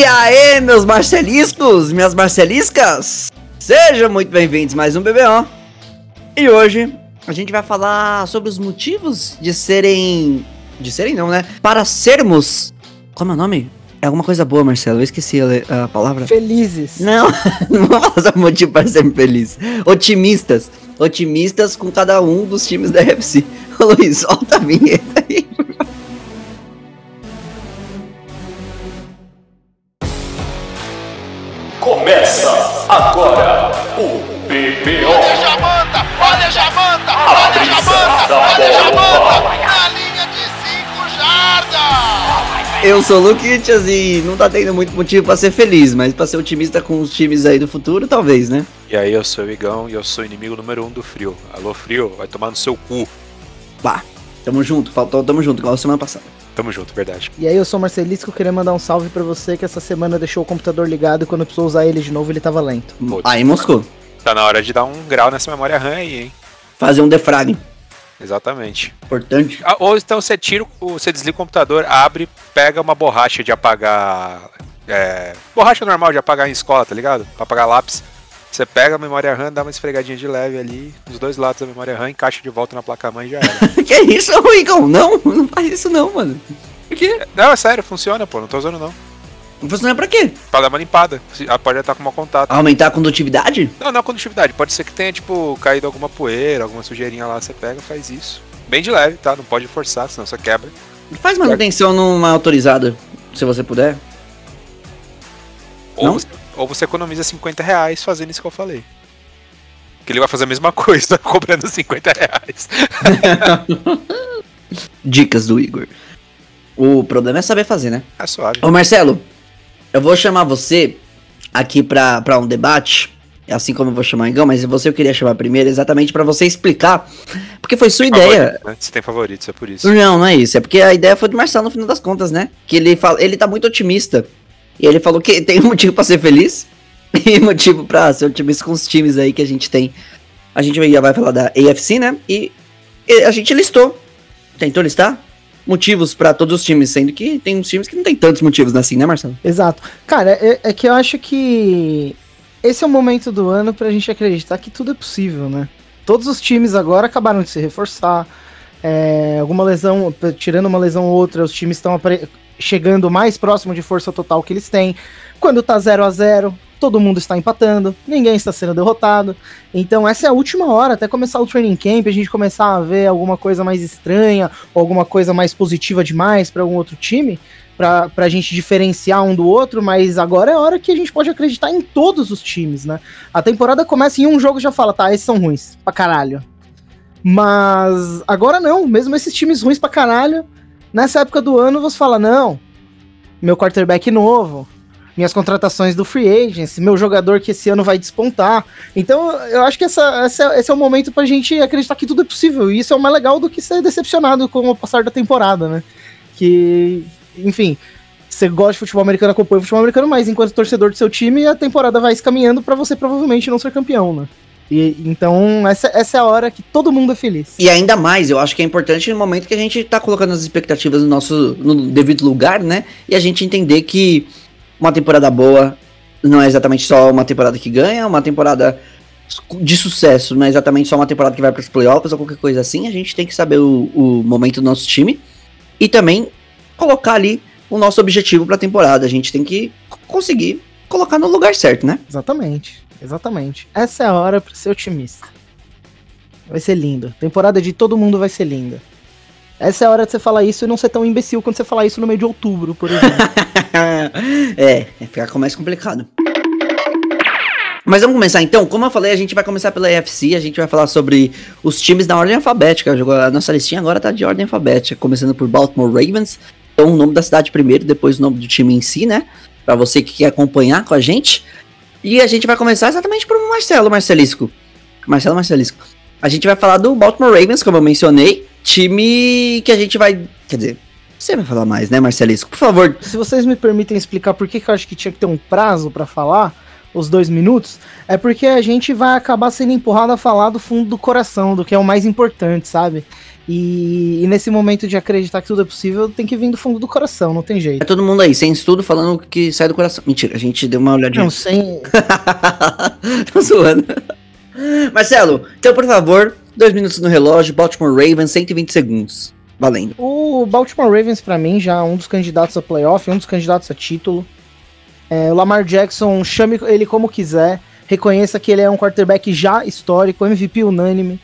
E aí, meus marceliscos, minhas marceliscas? Sejam muito bem-vindos a mais um BBO. E hoje a gente vai falar sobre os motivos de serem. De serem, não, né? Para sermos. Como é o nome? É alguma coisa boa, Marcelo. Eu esqueci a, a palavra. Felizes. Não, não vou falar sobre motivo para ser feliz. Otimistas. Otimistas com cada um dos times da UFC. Ô Luiz, solta a vinheta aí. Agora o BBO. Olha a Jamanta, olha a Jamanta, olha a Jamanta, olha a Jamanta, na linha de 5 jardas. Eu sou o Luquitas e não tá tendo muito motivo pra ser feliz, mas pra ser otimista com os times aí do futuro, talvez, né? E aí, eu sou o Igão e eu sou inimigo número um do frio. Alô, frio, vai tomar no seu cu. Bah, tamo junto, faltou, tamo junto, igual a semana passada. Tamo junto, verdade. E aí, eu sou o Marcelisco, queria mandar um salve pra você que essa semana deixou o computador ligado e quando precisou usar ele de novo ele tava lento. Putz. Aí, Moscou, Tá na hora de dar um grau nessa memória RAM aí, hein? fazer um defrag. Exatamente. Importante. Ah, ou então você tira, o- você desliga o computador, abre, pega uma borracha de apagar. É, borracha normal de apagar em escola, tá ligado? Pra apagar lápis. Você pega a memória RAM, dá uma esfregadinha de leve ali, nos dois lados da memória RAM, encaixa de volta na placa-mãe e já era. que isso, Igão? Não, não faz isso não, mano. Por quê? não, é sério, funciona, pô, não tô usando não. Funciona pra quê? Pra dar uma limpada. Ela pode estar com mau contato. Aumentar a condutividade? Não, não condutividade. Pode ser que tenha, tipo, caído alguma poeira, alguma sujeirinha lá, você pega, faz isso. Bem de leve, tá? Não pode forçar, senão você quebra. Faz manutenção numa autorizada, se você puder. Ou Não? você, ou você economiza 50 reais fazendo isso que eu falei. Que ele vai fazer a mesma coisa, cobrando 50 reais. Dicas do Igor. O problema é saber fazer, né? É suave. Ô Marcelo, eu vou chamar você aqui pra, pra um debate, assim como eu vou chamar o Igão, mas você eu queria chamar primeiro exatamente pra você explicar, porque foi sua ideia. Favorito, né? Você tem favoritos, é por isso. Não, não é isso, é porque a ideia foi do Marcelo no final das contas, né? Que ele fala, ele tá muito otimista. E ele falou que tem um motivo pra ser feliz e motivo pra ser otimista com os times aí que a gente tem. A gente já vai falar da AFC, né? E, a gente listou, tentou listar motivos pra todos os times, sendo que tem uns times que não tem tantos motivos assim, né, Marcelo? Exato. Cara, é, é que eu acho que esse é o momento do ano pra gente acreditar que tudo é possível, né? Todos os times agora acabaram de se reforçar. é, alguma lesão, tirando uma lesão ou outra, os times estão chegando mais próximo de força total que eles têm. Quando tá 0 a 0 todo mundo está empatando, ninguém está sendo derrotado. Então essa é a última hora, até começar o training camp, a gente começar a ver alguma coisa mais estranha ou alguma coisa mais positiva demais para algum outro time pra, pra gente diferenciar um do outro, mas agora é a hora que a gente pode acreditar em todos os times, né? A temporada começa em um jogo já fala, tá, esses são ruins, pra caralho. Mas agora não, mesmo esses times ruins pra caralho, nessa época do ano você fala, não, meu quarterback novo, minhas contratações do free agency, meu jogador que esse ano vai despontar. Então eu acho que essa, essa- esse é o momento pra gente acreditar que tudo é possível. E isso é o mais legal do que ser decepcionado com o passar da temporada, né? Que, enfim, você gosta de futebol americano, acompanha o futebol americano, mas enquanto torcedor do seu time, a temporada vai se caminhando pra você provavelmente não ser campeão, né? E, então, essa, essa é a hora que todo mundo é feliz. E ainda mais, eu acho que é importante no momento que a gente tá colocando as expectativas no nosso no devido lugar, né? E a gente entender que uma temporada boa não é exatamente só uma temporada que ganha, uma temporada de sucesso, não é exatamente só uma temporada que vai para os playoffs ou qualquer coisa assim. A gente tem que saber o, o momento do nosso time e também colocar ali o nosso objetivo para a temporada. A gente tem que conseguir colocar no lugar certo, né? Exatamente, exatamente. Essa é a hora pra ser otimista. Vai ser lindo. Temporada de todo mundo vai ser linda. Essa é a hora de você falar isso e não ser tão imbecil quando você falar isso no meio de outubro, por exemplo. é, é ficar mais complicado. Mas vamos começar então. Como eu falei, a gente vai começar pela EFC, a gente vai falar sobre os times na ordem alfabética. A nossa listinha agora tá de ordem alfabética, começando por Baltimore Ravens. Então, o nome da cidade primeiro, depois o nome do time em si, né? Pra você que quer acompanhar com a gente. E a gente vai começar exatamente por Marcelo Marcelisco. Marcelo Marcelisco. A gente vai falar do Baltimore Ravens, como eu mencionei. Time que a gente vai. Quer dizer, você vai falar mais, né, Marcelisco? Por favor, Se vocês me permitem explicar por que, que eu acho que tinha que ter um prazo pra falar, os dois minutos, é porque a gente vai acabar sendo empurrado a falar do fundo do coração, do que é o mais importante, sabe? E, e, nesse momento de acreditar que tudo é possível, tem que vir do fundo do coração, não tem jeito. É todo mundo aí, sem estudo, falando que sai do coração. Mentira, a gente deu uma olhadinha. Não, sem. Tô zoando. Marcelo, então por favor, dois minutos no relógio, Baltimore Ravens, 120 segundos. Valendo. O Baltimore Ravens, para mim, já é um dos candidatos a playoff, um dos candidatos a título. É, o Lamar Jackson, chame ele como quiser, reconheça que ele é um quarterback já histórico, MVP unânime,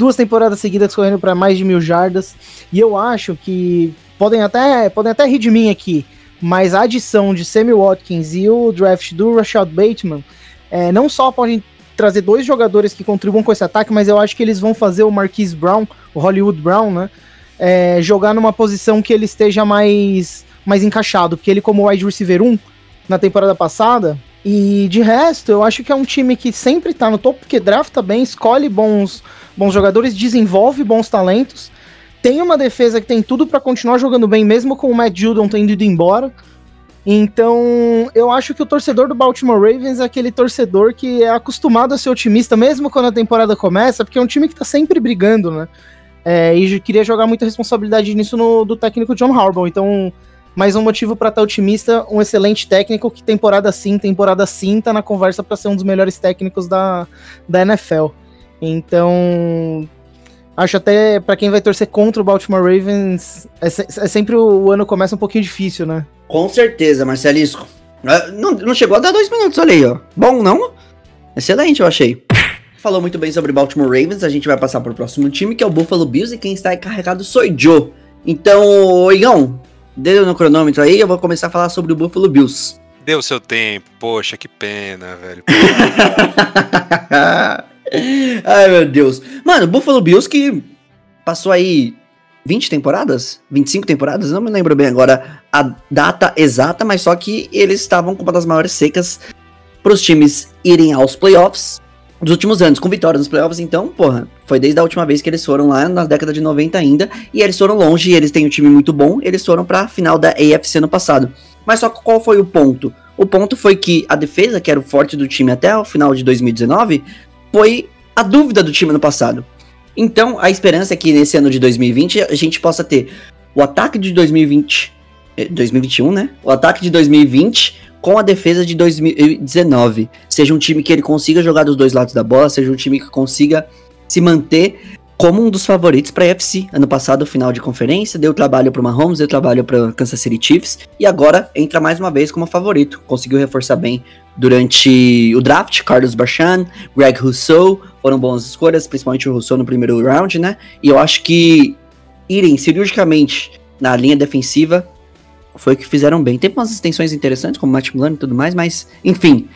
duas temporadas seguidas correndo para mais de mil jardas, e eu acho que podem até, podem até rir de mim aqui, mas a adição de Sammy Watkins e o draft do Rashad Bateman é, não só podem trazer dois jogadores que contribuam com esse ataque, mas eu acho que eles vão fazer o Marquise Brown, o Hollywood Brown, né, é, jogar numa posição que ele esteja mais, mais encaixado, porque ele como wide receiver 1, na temporada passada. E de resto, eu acho que é um time que sempre tá no topo, porque drafta bem, escolhe bons, bons jogadores, desenvolve bons talentos. Tem uma defesa que tem tudo para continuar jogando bem, mesmo com o Matt Judon tendo ido embora. Então, eu acho que o torcedor do Baltimore Ravens é aquele torcedor que é acostumado a ser otimista, mesmo quando a temporada começa, porque é um time que tá sempre brigando, né? É, e queria jogar muita responsabilidade nisso no, do técnico John Harbaugh. Então, mais um motivo para estar otimista, um excelente técnico que temporada sim, temporada sim, tá na conversa para ser um dos melhores técnicos da, da NFL. Então, acho até para quem vai torcer contra o Baltimore Ravens, é, é, sempre o, o, ano começa um pouquinho difícil, né? Com certeza, Marcelisco. Ah, não, não chegou a dar dois minutos, olha aí, ó. Bom, não? Excelente, eu achei. Falou muito bem sobre Baltimore Ravens, a gente vai passar para o próximo time, que é o Buffalo Bills, e quem está encarregado sou Joe. Então, Igão, Deu no cronômetro aí, eu vou começar a falar sobre o Buffalo Bills. Deu seu tempo, poxa, que pena, velho. Ai, meu Deus. Mano, Buffalo Bills que passou aí 20 temporadas? 25 temporadas? Não me lembro bem agora a data exata, mas só que eles estavam com uma das maiores secas para os times irem aos playoffs dos últimos anos, com vitórias nos playoffs, então, porra, foi desde a última vez que eles foram lá na década de 90 ainda, e eles foram longe, eles têm um time muito bom, eles foram pra final da AFC no passado. Mas só qual foi o ponto? O ponto foi que a defesa, que era o forte do time até o final de 2019, foi a dúvida do time no passado. Então, a esperança é que nesse ano de 2020 a gente possa ter o ataque de 2020, 2021, eh, né? O ataque de 2020 com a defesa de 2019. Seja um time que ele consiga jogar dos dois lados da bola, seja um time que consiga se manter como um dos favoritos para a FC. Ano passado, final de conferência, deu trabalho para o Mahomes, deu trabalho para Kansas City Chiefs e agora entra mais uma vez como favorito. Conseguiu reforçar bem durante o draft. Carlos Barchan, Greg Rousseau foram boas escolhas, principalmente o Rousseau no primeiro round, né? E eu acho que irem cirurgicamente na linha defensiva foi que fizeram bem. Teve umas extensões interessantes, como Matt Milano e tudo mais, mas, enfim.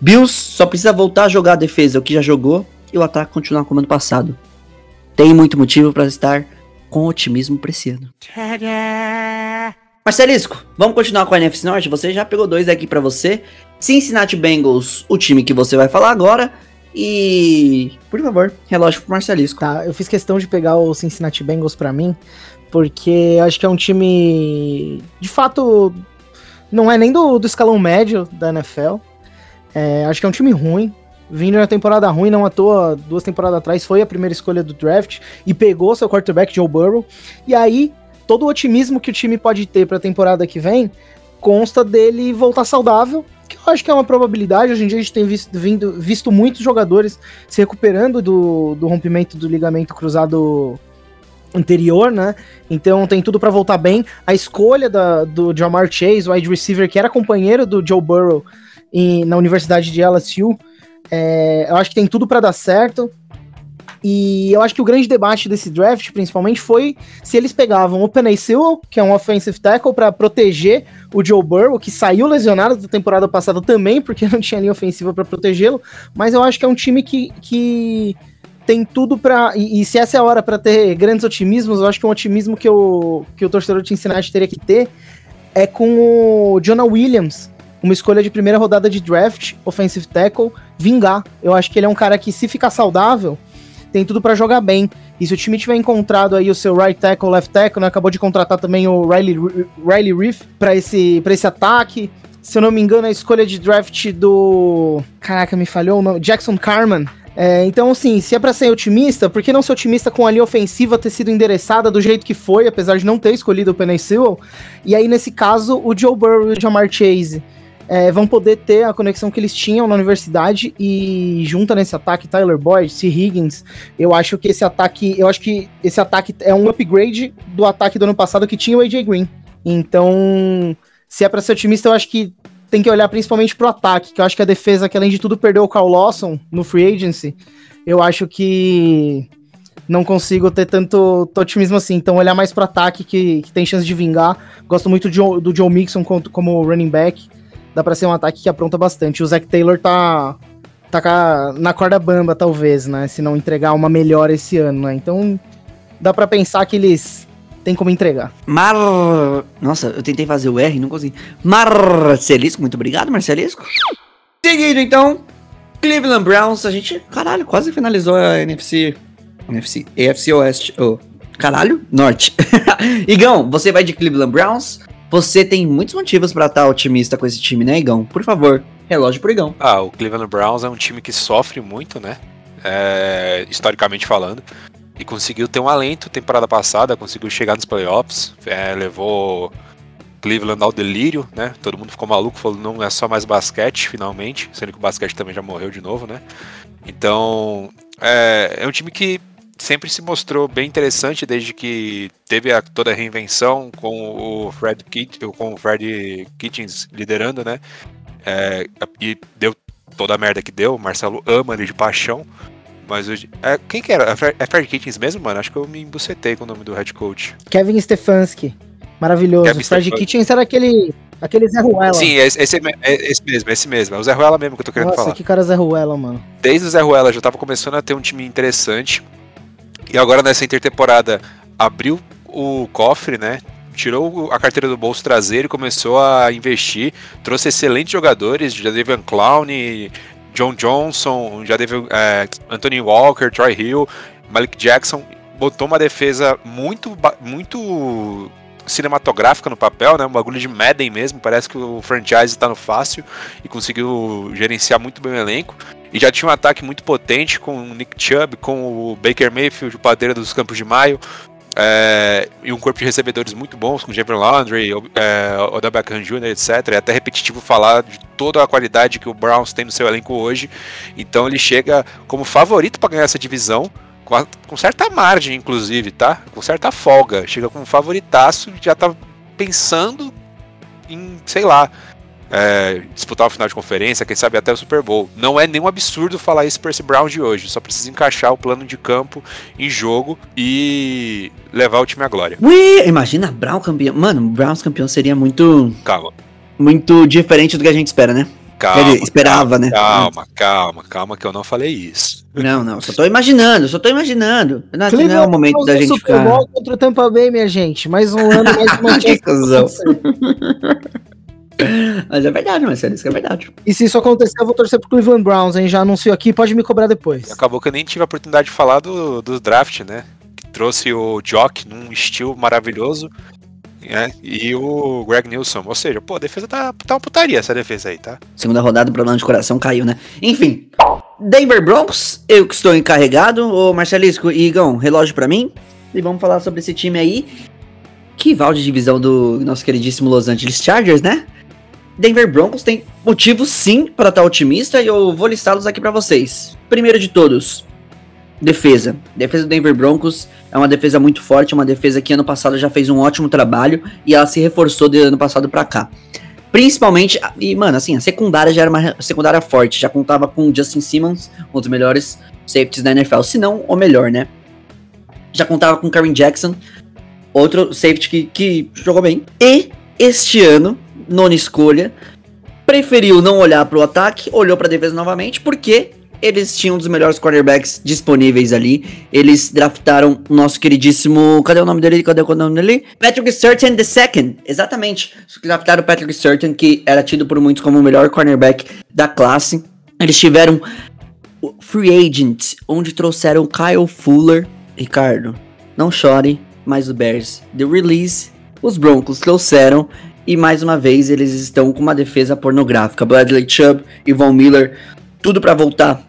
Bills só precisa voltar a jogar a defesa, o que já jogou, e o ataque continuar como ano passado. Tem muito motivo para estar com otimismo pra esse ano. Marcelisco, vamos continuar com a NFC Norte? Você já pegou dois aqui para você. Cincinnati Bengals, o time que você vai falar agora. E, por favor, relógio pro Marcelisco. Tá, eu fiz questão de pegar o Cincinnati Bengals para mim, porque acho que é um time. De fato, não é nem do, do escalão médio da NFL. É, acho que é um time ruim. Vindo na temporada ruim, não à toa, duas temporadas atrás foi a primeira escolha do draft e pegou seu quarterback Joe Burrow. E aí, todo o otimismo que o time pode ter para a temporada que vem consta dele voltar saudável, que eu acho que é uma probabilidade. Hoje em dia a gente tem visto, vindo, visto muitos jogadores se recuperando do, do rompimento do ligamento cruzado anterior, né? Então tem tudo para voltar bem. A escolha da, do Jamar Chase, wide receiver, que era companheiro do Joe Burrow em, na Universidade de LSU, é, eu acho que tem tudo para dar certo. E eu acho que o grande debate desse draft, principalmente, foi se eles pegavam o Penny Sewell, que é um offensive tackle, para proteger o Joe Burrow, que saiu lesionado da temporada passada também, porque não tinha linha ofensiva para protegê-lo. Mas eu acho que é um time que, que tem tudo para e, e, se essa é a hora para ter grandes otimismos, eu acho que um otimismo que, eu, que o torcedor de Cincinnati teria que ter é com o Jonah Williams, uma escolha de primeira rodada de draft, offensive tackle, vingar. Eu acho que ele é um cara que, se ficar saudável, tem tudo para jogar bem. E se o time tiver encontrado aí o seu right tackle, left tackle, né, acabou de contratar também o Riley, Riley Reef para esse, pra esse ataque. se eu não me engano, a escolha de draft do. Caraca, me falhou o nome. Jackson Carman. É, então, assim, se é pra ser otimista, por que não ser otimista com a linha ofensiva ter sido endereçada do jeito que foi, apesar de não ter escolhido o Penny Sewell? E aí, nesse caso, o Joe Burrow e o Jamar Chase é, vão poder ter a conexão que eles tinham na universidade e junta nesse ataque Tyler Boyd, C. Higgins. Eu acho que esse ataque, eu acho que esse ataque é um upgrade do ataque do ano passado que tinha o AJ Green. Então, se é para ser otimista, eu acho que tem que olhar principalmente pro ataque, que eu acho que a defesa, que além de tudo perdeu o Carl Lawson no free agency, eu acho que não consigo ter tanto, otimismo assim. Então, olhar mais pro ataque, que, que tem chance de vingar. Gosto muito do, do Joe Mixon como, como running back. Dá pra ser um ataque que apronta bastante. O Zach Taylor tá, tá na corda bamba, talvez, né? Se não entregar uma melhor esse ano, né? Então, dá para pensar que eles tem como entregar. Mar... Nossa, eu tentei fazer o R, não consegui. Marcelisco, muito obrigado, Marcelisco. Seguindo, então, Cleveland Browns, a gente, caralho, quase finalizou a NFC, NFC, AFC Oeste, oh, caralho, Norte. Igão, você vai de Cleveland Browns, você tem muitos motivos para estar otimista com esse time, né, Igão? Por favor, relógio pro Igão. Ah, o Cleveland Browns é um time que sofre muito, né, é, historicamente falando e conseguiu ter um alento temporada passada, conseguiu chegar nos playoffs, é, levou Cleveland ao delírio, né? Todo mundo ficou maluco, falou não é só mais basquete, finalmente, sendo que o basquete também já morreu de novo, né? Então é, é um time que sempre se mostrou bem interessante desde que teve a, toda a reinvenção com o Fred Kit, com o Fred Kitchens liderando, né? É, e deu toda a merda que deu. O Marcelo ama ele de paixão. Mas hoje. É, quem que era? É Fred Kitchens mesmo, mano? Acho que eu me embucetei com o nome do head coach. Kevin Stefanski. Maravilhoso. Kevin Fred Stefan... Kitchens era aquele. Aquele Zé Ruela. Sim, esse, esse, esse, mesmo, esse mesmo. É o Zé Ruela mesmo que eu tô querendo Nossa, falar. Nossa, que cara Zé Ruela, mano. Desde o Zé Ruela já tava começando a ter um time interessante. E agora nessa intertemporada abriu o cofre, né? Tirou a carteira do bolso traseiro e começou a investir. Trouxe excelentes jogadores, já Devian Clown, John Johnson, já teve é, Anthony Walker, Troy Hill, Malik Jackson, botou uma defesa muito, muito cinematográfica no papel, né? Um bagulho de Madden mesmo. Parece que o franchise está no fácil e conseguiu gerenciar muito bem o elenco. E já tinha um ataque muito potente com o Nick Chubb, com o Baker Mayfield, o padeiro dos Campos de Maio. É, e um corpo de recebedores muito bons, com Jeffrey Landry, é, Odell Beckham Jr., etc. É até repetitivo falar de toda a qualidade que o Browns tem no seu elenco hoje. Então ele chega como favorito para ganhar essa divisão, com, a, com, certa margem, inclusive, tá? Com certa folga. Chega com um favoritaço, já tá pensando em, sei lá, é, disputar o final de conferência, quem sabe até o Super Bowl. Não é nenhum absurdo falar isso para esse Brown de hoje. Só precisa encaixar o plano de campo em jogo e levar o time à glória. Ui, imagina Brown campeão. Mano, Browns campeão seria muito. Calma. Muito diferente do que a gente espera, né? Calma, Ele esperava, calma, né? Calma, calma, calma, que eu não falei isso. Não, não, só tô imaginando, só tô imaginando. Não, não é o momento da gente Super ficar. Bowl contra o Tampa Bay, minha gente. Mais um ano, mais uma Que cuzão. Mas é verdade, Marcelo, isso é verdade. E se isso acontecer, eu vou torcer pro Cleveland Browns, hein? Já anunciou aqui, pode me cobrar depois. Acabou que eu nem tive a oportunidade de falar do, do draft, né? Que trouxe o Jock num estilo maravilhoso. Né? E o Greg Nilsson. Ou seja, pô, a defesa tá, tá uma putaria essa defesa aí, tá? Segunda rodada, o problema de coração caiu, né? Enfim. Denver Broncos, eu que estou encarregado. Ô Marcelisco e Igão, relógio pra mim. E vamos falar sobre esse time aí. Que val de divisão do nosso queridíssimo Los Angeles Chargers, né? Denver Broncos tem motivos sim para estar otimista e eu vou listá-los aqui para vocês. Primeiro de todos, defesa. Defesa do Denver Broncos é uma defesa muito forte, uma defesa que ano passado já fez um ótimo trabalho e ela se reforçou de ano passado para cá. Principalmente, e mano, assim, a secundária já era uma secundária forte, já contava com o Justin Simmons, um dos melhores safeties da NFL, se não o melhor, né? Já contava com Karen Jackson, outro safety que, que jogou bem. E este ano, nona escolha, preferiu não olhar para o ataque, olhou para a defesa novamente, porque eles tinham um dos melhores quarterbacks disponíveis ali. Eles draftaram o nosso queridíssimo. Cadê o nome dele? Cadê o nome dele? Patrick Surtain II. Exatamente. Draftaram o Patrick Surtain, que era tido por muitos como o melhor cornerback da classe. Eles tiveram o Free Agent, onde trouxeram Kyle Fuller. Ricardo, não chore, mas o Bears. The Release, os Broncos trouxeram E mais uma vez eles estão com uma defesa pornográfica. Bradley Chubb e Von Miller, tudo para voltar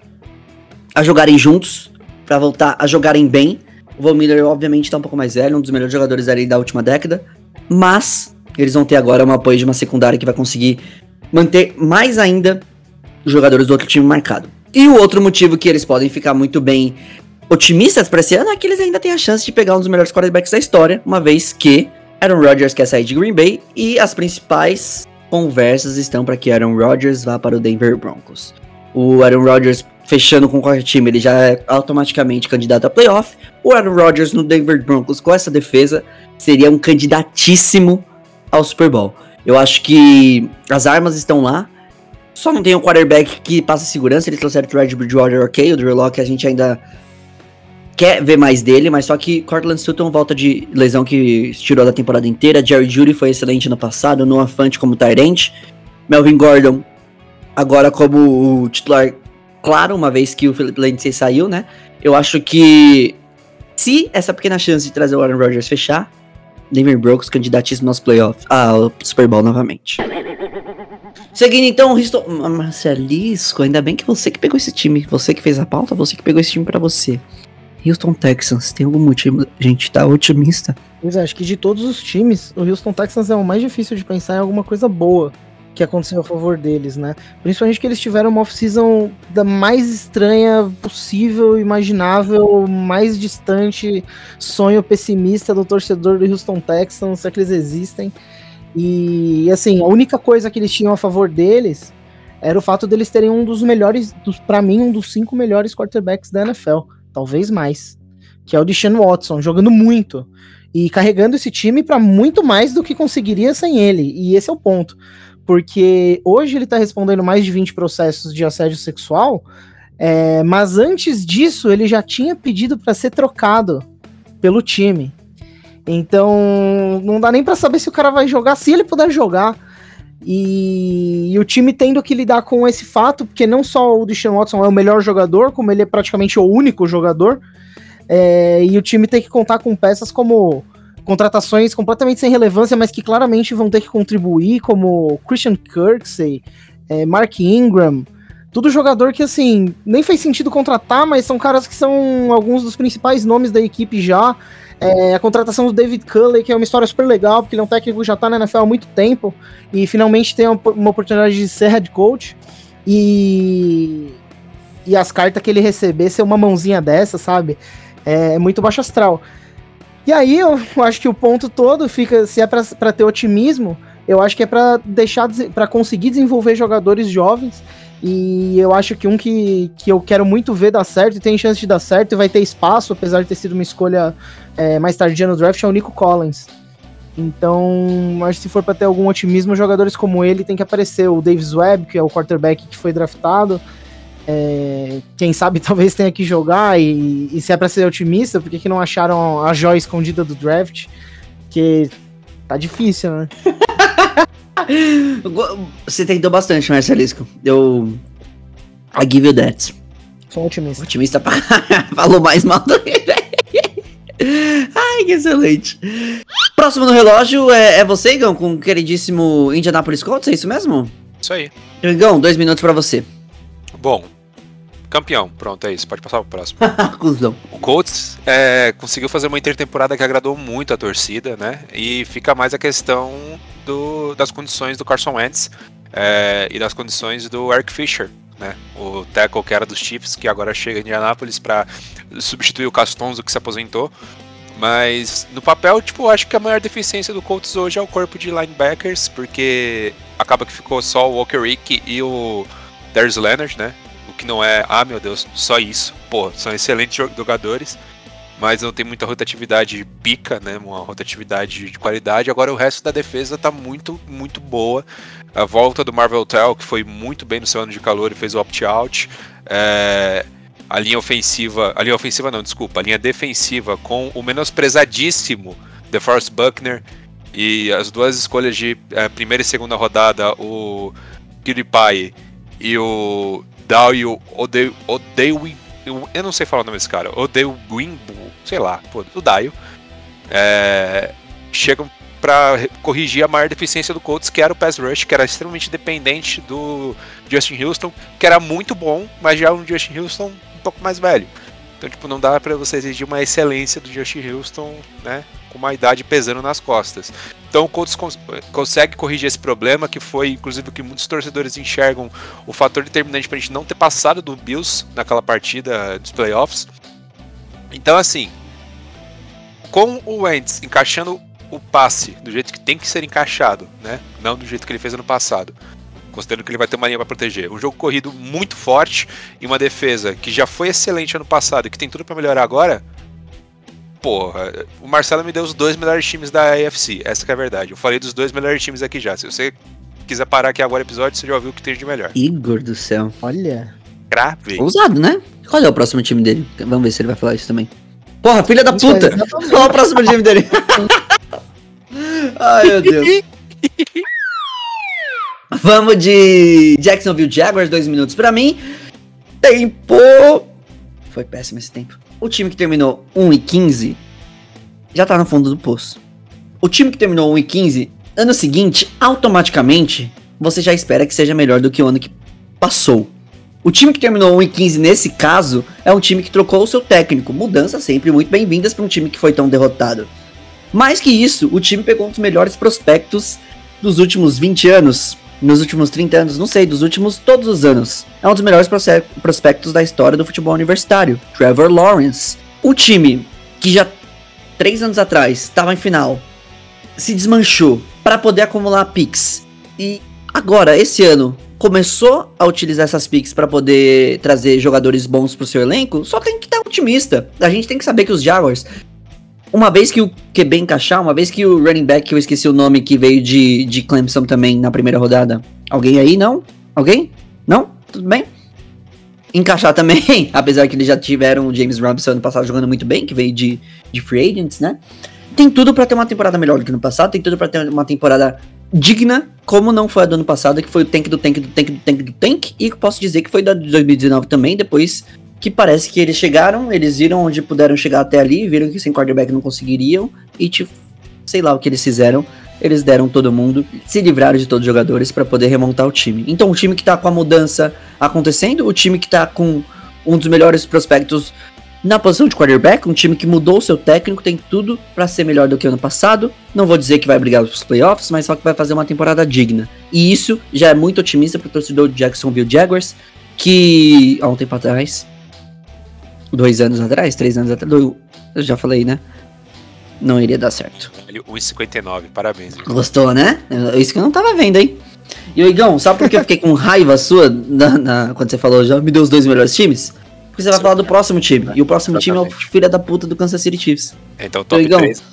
a jogarem juntos, para voltar a jogarem bem. O Von Miller, obviamente, tá um pouco mais velho, um dos melhores jogadores ali da última década. Mas eles vão ter agora um apoio de uma secundária que vai conseguir manter mais ainda os jogadores do outro time marcado. E o outro motivo que eles podem ficar muito bem otimistas para esse ano é que eles ainda têm a chance de pegar um dos melhores quarterbacks da história, uma vez que Aaron Rodgers quer sair de Green Bay e as principais conversas estão para que Aaron Rodgers vá para o Denver Broncos. O Aaron Rodgers fechando com qualquer time, ele já é automaticamente candidato a playoff. O Aaron Rodgers no Denver Broncos com essa defesa seria um candidatíssimo ao Super Bowl. Eu acho que as armas estão lá. Só não tem um quarterback que passa segurança. Eles trouxeram o Red Bridgewater, ok. O Drew Locke a gente ainda quer ver mais dele, mas só que Cortland Sutton volta de lesão que tirou da temporada inteira. Jerry Judy foi excelente no passado, Noah Fant como Tyrant. Melvin Gordon agora como o titular claro, uma vez que o Philip Lindsay saiu, né? Eu acho que se essa pequena chance de trazer o Aaron Rodgers fechar, Denver Broncos candidatíssimo aos playoffs, ao Super Bowl novamente. Seguindo então, Risto... Marcelisco, ainda bem que você que pegou esse time, você que fez a pauta, você que pegou esse time para você. Houston Texans, tem algum motivo a gente tá otimista? Pois é, acho que de todos os times, o Houston Texans é o mais difícil de pensar em alguma coisa boa que aconteceu a favor deles, né? Principalmente que eles tiveram uma off-season da mais estranha possível, imaginável, mais distante sonho pessimista do torcedor do Houston Texans, se é que eles existem. E assim, a única coisa que eles tinham a favor deles era o fato deles terem um dos melhores, para mim, um dos cinco melhores quarterbacks da NFL talvez mais, que é o Deshaun Watson, jogando muito e carregando esse time para muito mais do que conseguiria sem ele. E esse é o ponto. Porque hoje ele está respondendo mais de 20 processos de assédio sexual, é, mas antes disso ele já tinha pedido para ser trocado pelo time. Então não dá nem para saber se o cara vai jogar, se ele puder jogar. E, e, o time tendo que lidar com esse fato, porque não só o Deshaun Watson é o melhor jogador, como ele é praticamente o único jogador, é, e o time tem que contar com peças como contratações completamente sem relevância, mas que claramente vão ter que contribuir, como Christian Kirksey, é, Mark Ingram, tudo jogador que assim nem fez sentido contratar, mas são caras que são alguns dos principais nomes da equipe já. É, a contratação do David Culley, que é uma história super legal, porque ele é um técnico que já tá na NFL há muito tempo e finalmente tem uma oportunidade de ser head coach. E, e as cartas que ele receber ser uma mãozinha dessa, sabe? É, é muito baixo astral. E aí eu acho que o ponto todo fica, se é para ter otimismo, eu acho que é para deixar para conseguir desenvolver jogadores jovens e eu acho que um que, que eu quero muito ver dar certo, e tem chance de dar certo, e vai ter espaço, apesar de ter sido uma escolha é, mais tardia no draft, é o Nico Collins. Então, acho que se for para ter algum otimismo, jogadores como ele tem que aparecer. O Davis Webb, que é o quarterback que foi draftado, é, quem sabe talvez tenha que jogar. E, e se é para ser otimista, por que, que não acharam a joia escondida do draft? Que tá difícil, né? Você tentou bastante, Marcelisco. Eu. I give you that. Sou otimista. Otimista pra... falou mais mal do que. Ai, que excelente. Próximo no relógio é, é você, Igão, com o queridíssimo Indianapolis Colts, é isso mesmo? Isso aí. Igão, dois minutos para você. Bom, campeão, pronto, é isso, pode passar pro próximo. Cusão. O Colts é, conseguiu fazer uma intertemporada que agradou muito a torcida, né? E fica mais a questão do, das condições do Carson Wentz é, e das condições do Eric Fisher, né? O tackle que era dos Chiefs, que agora chega em Indianapolis para substituir o Castonzo que se aposentou. Mas no papel, tipo, acho que a maior deficiência do Colts hoje é o corpo de linebackers, porque acaba que ficou só o Walker Rick e o Darius Leonard, né? Que não é, ah meu Deus, só isso. Pô, são excelentes jogadores mas não tem muita rotatividade pica, né? Uma rotatividade de qualidade. Agora o resto da defesa tá muito, muito boa. A volta do Marvel Tell, que foi muito bem no seu ano de calor e fez o opt-out. É, a linha ofensiva. A linha ofensiva não, desculpa. A linha defensiva com o menosprezadíssimo DeForest Buckner. E as duas escolhas de é, primeira e segunda rodada, o PewDiePie e o Dario Odewi eu, eu não sei falar o nome desse cara. Odeio Wimbu, sei lá, pô, o Daio. É, chegam para corrigir a maior deficiência do Colts, que era o pass rush, que era extremamente dependente do Justin Houston, que era muito bom, mas já um Justin Houston um pouco mais velho. Então, tipo, não dá para você exigir uma excelência do Justin Houston, né, com uma idade pesando nas costas. Então, o Colts cons consegue corrigir esse problema, que foi, inclusive, o que muitos torcedores enxergam o fator determinante para a gente não ter passado do Bills naquela partida dos playoffs. Então, assim, com o Wentz encaixando o passe do jeito que tem que ser encaixado, né? Não do jeito que ele fez ano passado. Considerando que ele vai ter uma linha para proteger. Um jogo corrido muito forte e uma defesa que já foi excelente ano passado e que tem tudo para melhorar agora. Porra, o Marcelo me deu os dois melhores times da AFC. Essa é a verdade. Eu falei dos dois melhores times aqui já. Se você quiser parar aqui agora o episódio, você já ouviu o que tem de melhor. Igor do céu. Olha. Grave. Ousado, né? Qual é o próximo time dele? Vamos ver se ele vai falar isso também. Porra, filha da puta! exatamente. Qual é o próximo time dele? Ai, meu Deus. Vamos de Jacksonville Jaguars, dois minutos pra mim. Tempo. Foi péssimo esse tempo. O time que terminou 1 e 15 já tá no fundo do poço. O time que terminou 1 e 15, ano seguinte, automaticamente, você já espera que seja melhor do que o ano que passou. O time que terminou 1 e 15 nesse caso é um time que trocou o seu técnico. Mudanças sempre muito bem-vindas para um time que foi tão derrotado. Mais que isso, o time pegou um dos melhores prospectos dos últimos 20 anos, nos últimos 30 anos, não sei, dos últimos todos os anos. É um dos melhores prospectos da história do futebol universitário, Trevor Lawrence. O time que já três anos atrás estava em final, se desmanchou para poder acumular picks e agora esse ano começou a utilizar essas picks para poder trazer jogadores bons pro seu elenco, só tem que estar otimista. A gente tem que saber que os Jaguars uma vez que o QB encaixar, uma vez que o running back, que eu esqueci o nome, que veio de, de Clemson também na primeira rodada. Alguém aí? Não? Alguém? Não? Tudo bem? Encaixar também, apesar que eles já tiveram o James Robinson ano passado jogando muito bem, que veio de, de free agents, né? Tem tudo pra ter uma temporada melhor do que no passado, tem tudo pra ter uma temporada digna, como não foi a do ano passado, que foi o tank do tank do tank do tank do tank, e posso dizer que foi da de 2019 também, depois que parece que eles chegaram, eles viram onde puderam chegar até ali, viram que sem quarterback não conseguiriam, e tipo, sei lá o que eles fizeram, eles deram todo mundo, se livraram de todos os jogadores para poder remontar o time. Então o time que tá com a mudança acontecendo, o time que tá com um dos melhores prospectos na posição de quarterback, um time que mudou o seu técnico, tem tudo para ser melhor do que ano passado. Não vou dizer que vai brigar pros playoffs, mas só que vai fazer uma temporada digna. E isso já é muito otimista pro torcedor do Jacksonville Jaguars, que há um tempo atrás, dois anos atrás, três anos atrás, dois- eu já falei, né? Não iria dar certo. Ele 1,59, parabéns. Igor. Gostou, né? É Isso que eu não tava vendo, hein? E o Igão, sabe por que eu fiquei com raiva sua na- na- quando você falou já me deu os dois melhores times? Porque você vai falar do próximo time. E o próximo time é o Exatamente. filho da puta do Kansas City Chiefs. Então, top Igor. 3,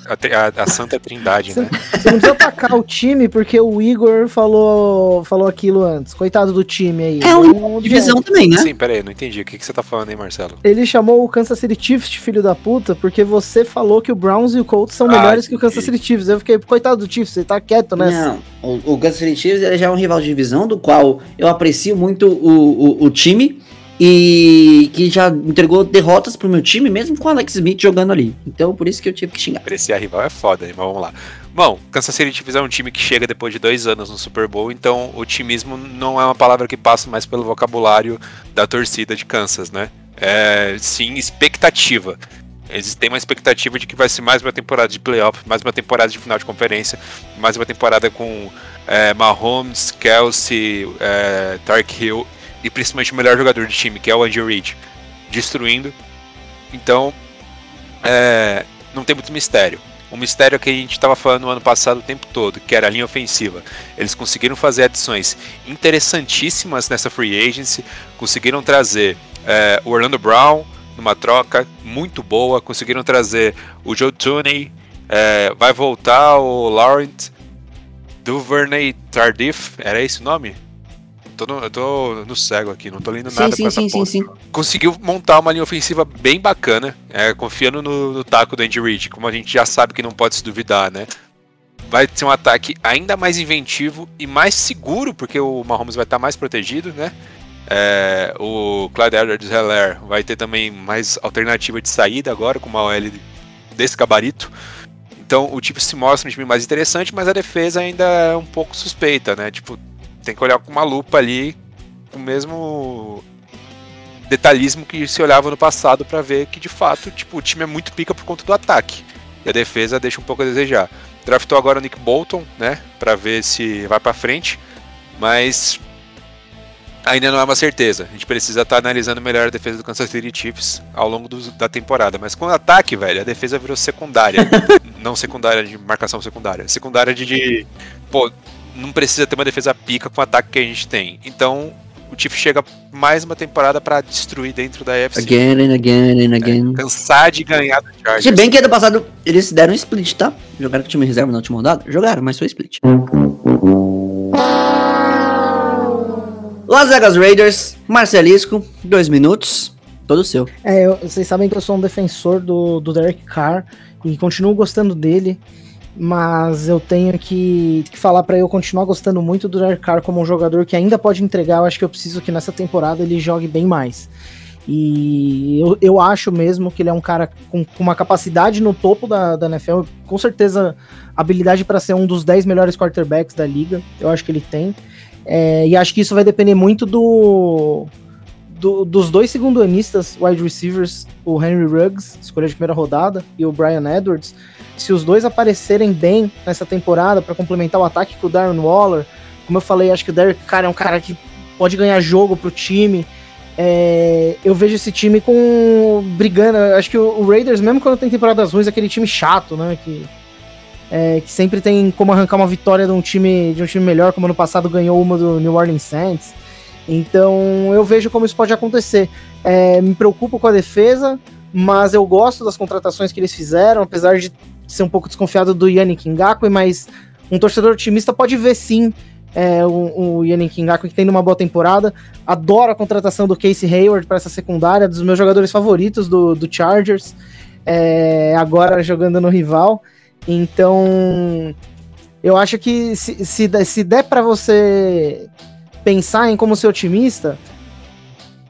a, a- Santa Trindade, Você, né? você não precisa atacar o time porque o Igor falou, falou aquilo antes. Coitado do time aí. É Não um divisão também, né? Sim, pera aí, não entendi. O que, que você tá falando aí, Marcelo? Ele chamou o Kansas City Chiefs de filho da puta porque você falou que o Browns e o Colts são Ah, melhores que o. Kansas City Chiefs. Eu fiquei, coitado do Chiefs, você tá quieto nessa. Não, o, o Kansas City Chiefs ele já é um rival de divisão, do qual eu aprecio muito o, o, o time e que já entregou derrotas pro meu time, mesmo com o Alex Smith jogando ali. Então, por isso que eu tive que xingar. Apreciar rival é foda, mas vamos lá. Bom, Kansas City Chiefs é um time que chega depois de dois anos no Super Bowl, então otimismo não é uma palavra que passa mais pelo vocabulário da torcida de Kansas, né? É, sim, expectativa. Eles têm uma expectativa de que vai ser mais uma temporada de playoff, mais uma temporada de final de conferência, mais uma temporada com é, Mahomes, Kelsey, é, Tark Hill e principalmente o melhor jogador do time, que é o Andy Reid, destruindo. Então, é, não tem muito mistério. O mistério é que a gente estava falando no ano passado o tempo todo, que era a linha ofensiva. Eles conseguiram fazer adições interessantíssimas nessa free agency, conseguiram trazer é, o Orlando Brown numa troca muito boa, conseguiram trazer o Joe Tooney, é, vai voltar o Laurent Duvernay Tardif, era esse o nome? Tô no, eu tô no cego aqui, não tô lendo nada Sim, sim, essa sim, sim, conseguiu montar uma linha ofensiva bem bacana, é, confiando no, no taco do Andy Reid, como a gente já sabe que não pode se duvidar, né? Vai ser um ataque ainda mais inventivo e mais seguro, porque o Mahomes vai estar mais protegido, né? É, o Clyde edwards heller vai ter também mais alternativa de saída agora, com uma OL desse gabarito. Então o tipo se mostra um time mais interessante, mas a defesa ainda é um pouco suspeita, né? Tipo, tem que olhar com uma lupa ali, com o mesmo detalhismo que se olhava no passado para ver que de fato, tipo, o time é muito pica por conta do ataque. E a defesa deixa um pouco a desejar. Draftou agora o Nick Bolton, né, para ver se vai para frente, mas ainda não é uma certeza. A gente precisa estar tá analisando melhor a defesa do Kansas City Chiefs ao longo do, da temporada. Mas com o ataque, velho, a defesa virou secundária. não secundária de marcação secundária. Secundária de, de. Pô, não precisa ter uma defesa pica com o ataque que a gente tem. Então, o Chiefs chega mais uma temporada para destruir dentro da AFC. Again and again and again. É, cansar de ganhar do Chargers. Se bem que ano passado eles deram um split, tá? Jogaram com o time reserva na última rodada? Jogaram, mas foi split. Las Vegas Raiders, Marcelisco, dois minutos, todo seu. É, eu, vocês sabem que eu sou um defensor do, do Derek Carr e continuo gostando dele mas eu tenho que, que falar para eu continuar gostando muito do Derek Carr como um jogador que ainda pode entregar. Eu acho que eu preciso que nessa temporada ele jogue bem mais. E eu, eu acho mesmo que ele é um cara com, com uma capacidade no topo da, da NFL, com certeza habilidade para ser um dos 10 melhores quarterbacks da liga, eu acho que ele tem. É, e acho que isso vai depender muito do, do, dos dois segundanistas wide receivers, o Henry Ruggs, escolha de primeira rodada, e o Brian Edwards, se os dois aparecerem bem nessa temporada para complementar o ataque com o Darren Waller, como eu falei, acho que o Derek Carr é um cara que pode ganhar jogo pro time. É, eu vejo esse time com brigando. Acho que o, o, Raiders, mesmo quando tem temporadas ruins, é aquele time chato, né? Que, é, que sempre tem como arrancar uma vitória de um time de um time melhor, como ano passado ganhou uma do New Orleans Saints. Então eu vejo como isso pode acontecer. É, me preocupo com a defesa, mas eu gosto das contratações que eles fizeram, apesar de ser um pouco desconfiado do Yannick Ngakwe, mas um torcedor otimista pode ver sim é, o, o Yannick Ngakwe que tem uma boa temporada. Adoro a contratação do Casey Hayward para essa secundária, dos meus jogadores favoritos do, do Chargers, é, agora jogando no rival. Então, eu acho que se, se, se der para você pensar em como ser otimista,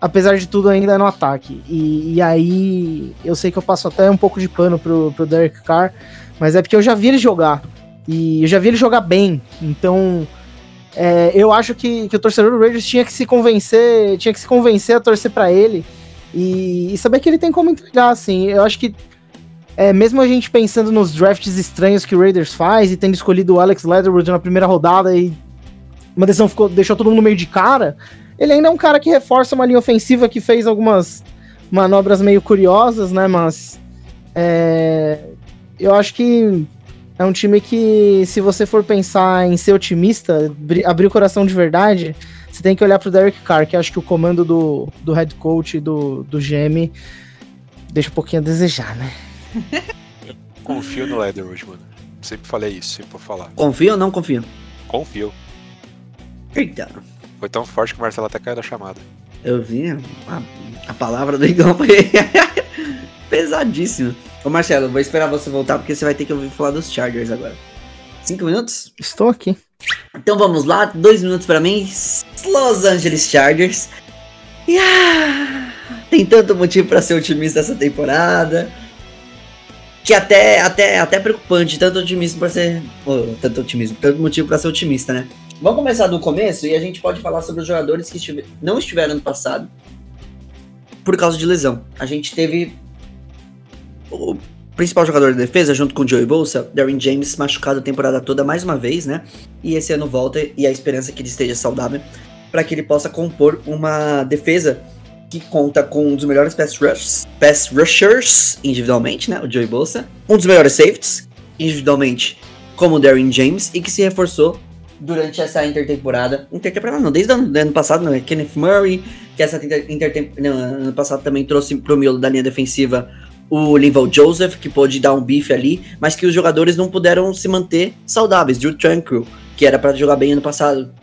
apesar de tudo, ainda é no ataque. E, e, aí eu sei que eu passo até um pouco de pano pro, pro Derek Carr, mas é porque eu já vi ele jogar. E eu já vi ele jogar bem. Então. É, eu acho que, que o torcedor do Raiders tinha que se convencer, tinha que se convencer a torcer para ele e, e, saber que ele tem como entregar, assim. Eu acho que é, mesmo a gente pensando nos drafts estranhos que o Raiders faz e tendo escolhido o Alex Leatherwood na primeira rodada e uma decisão ficou, deixou todo mundo meio de cara, ele ainda é um cara que reforça uma linha ofensiva que fez algumas manobras meio curiosas, né? Mas é, eu acho que é um time que, se você for pensar em ser otimista, abrir o coração de verdade, você tem que olhar pro Derek Carr, que acho que o comando do, do head coach e do, do GM deixa um pouquinho a desejar, né? Eu confio no Leatherwood, mano. Sempre falei isso, sempre vou falar. Confio ou não confio? Confio. Eita. Foi tão forte que o Marcelo até caiu da chamada. Eu vi, a, a palavra do Igão foi pesadíssima. Ô Marcelo, vou esperar você voltar porque você vai ter que ouvir falar dos Chargers agora. Cinco minutos? Estou aqui. Então vamos lá, dois minutos para mim. Los Angeles Chargers. Yeah! Tem tanto motivo para ser otimista essa temporada. Que até, até, até preocupante, tanto otimismo para ser. Oh, tanto otimismo, tanto motivo para ser otimista, né? Vamos começar do começo e a gente pode falar sobre os jogadores que estive... não estiveram no passado por causa de lesão. A gente teve o principal jogador da defesa, junto com o Joey Bolsa, Darren James, machucado a temporada toda mais uma vez, né? E esse ano volta e a esperança é que ele esteja saudável para que ele possa compor uma defesa que conta com um dos melhores pass, rush, pass rushers individualmente, né? O Joey Bolsa. Um dos melhores safeties individualmente, como o Darren James, e que se reforçou durante essa intertemporada. Intertemporada não, desde o ano, ano passado, né? Kenneth Murray, que essa intertemporada. Ano passado também trouxe pro miolo da linha defensiva o Linval Joseph, que pôde dar um bife ali, mas que os jogadores não puderam se manter saudáveis. Drew Tranquil, que era para jogar bem ano passado,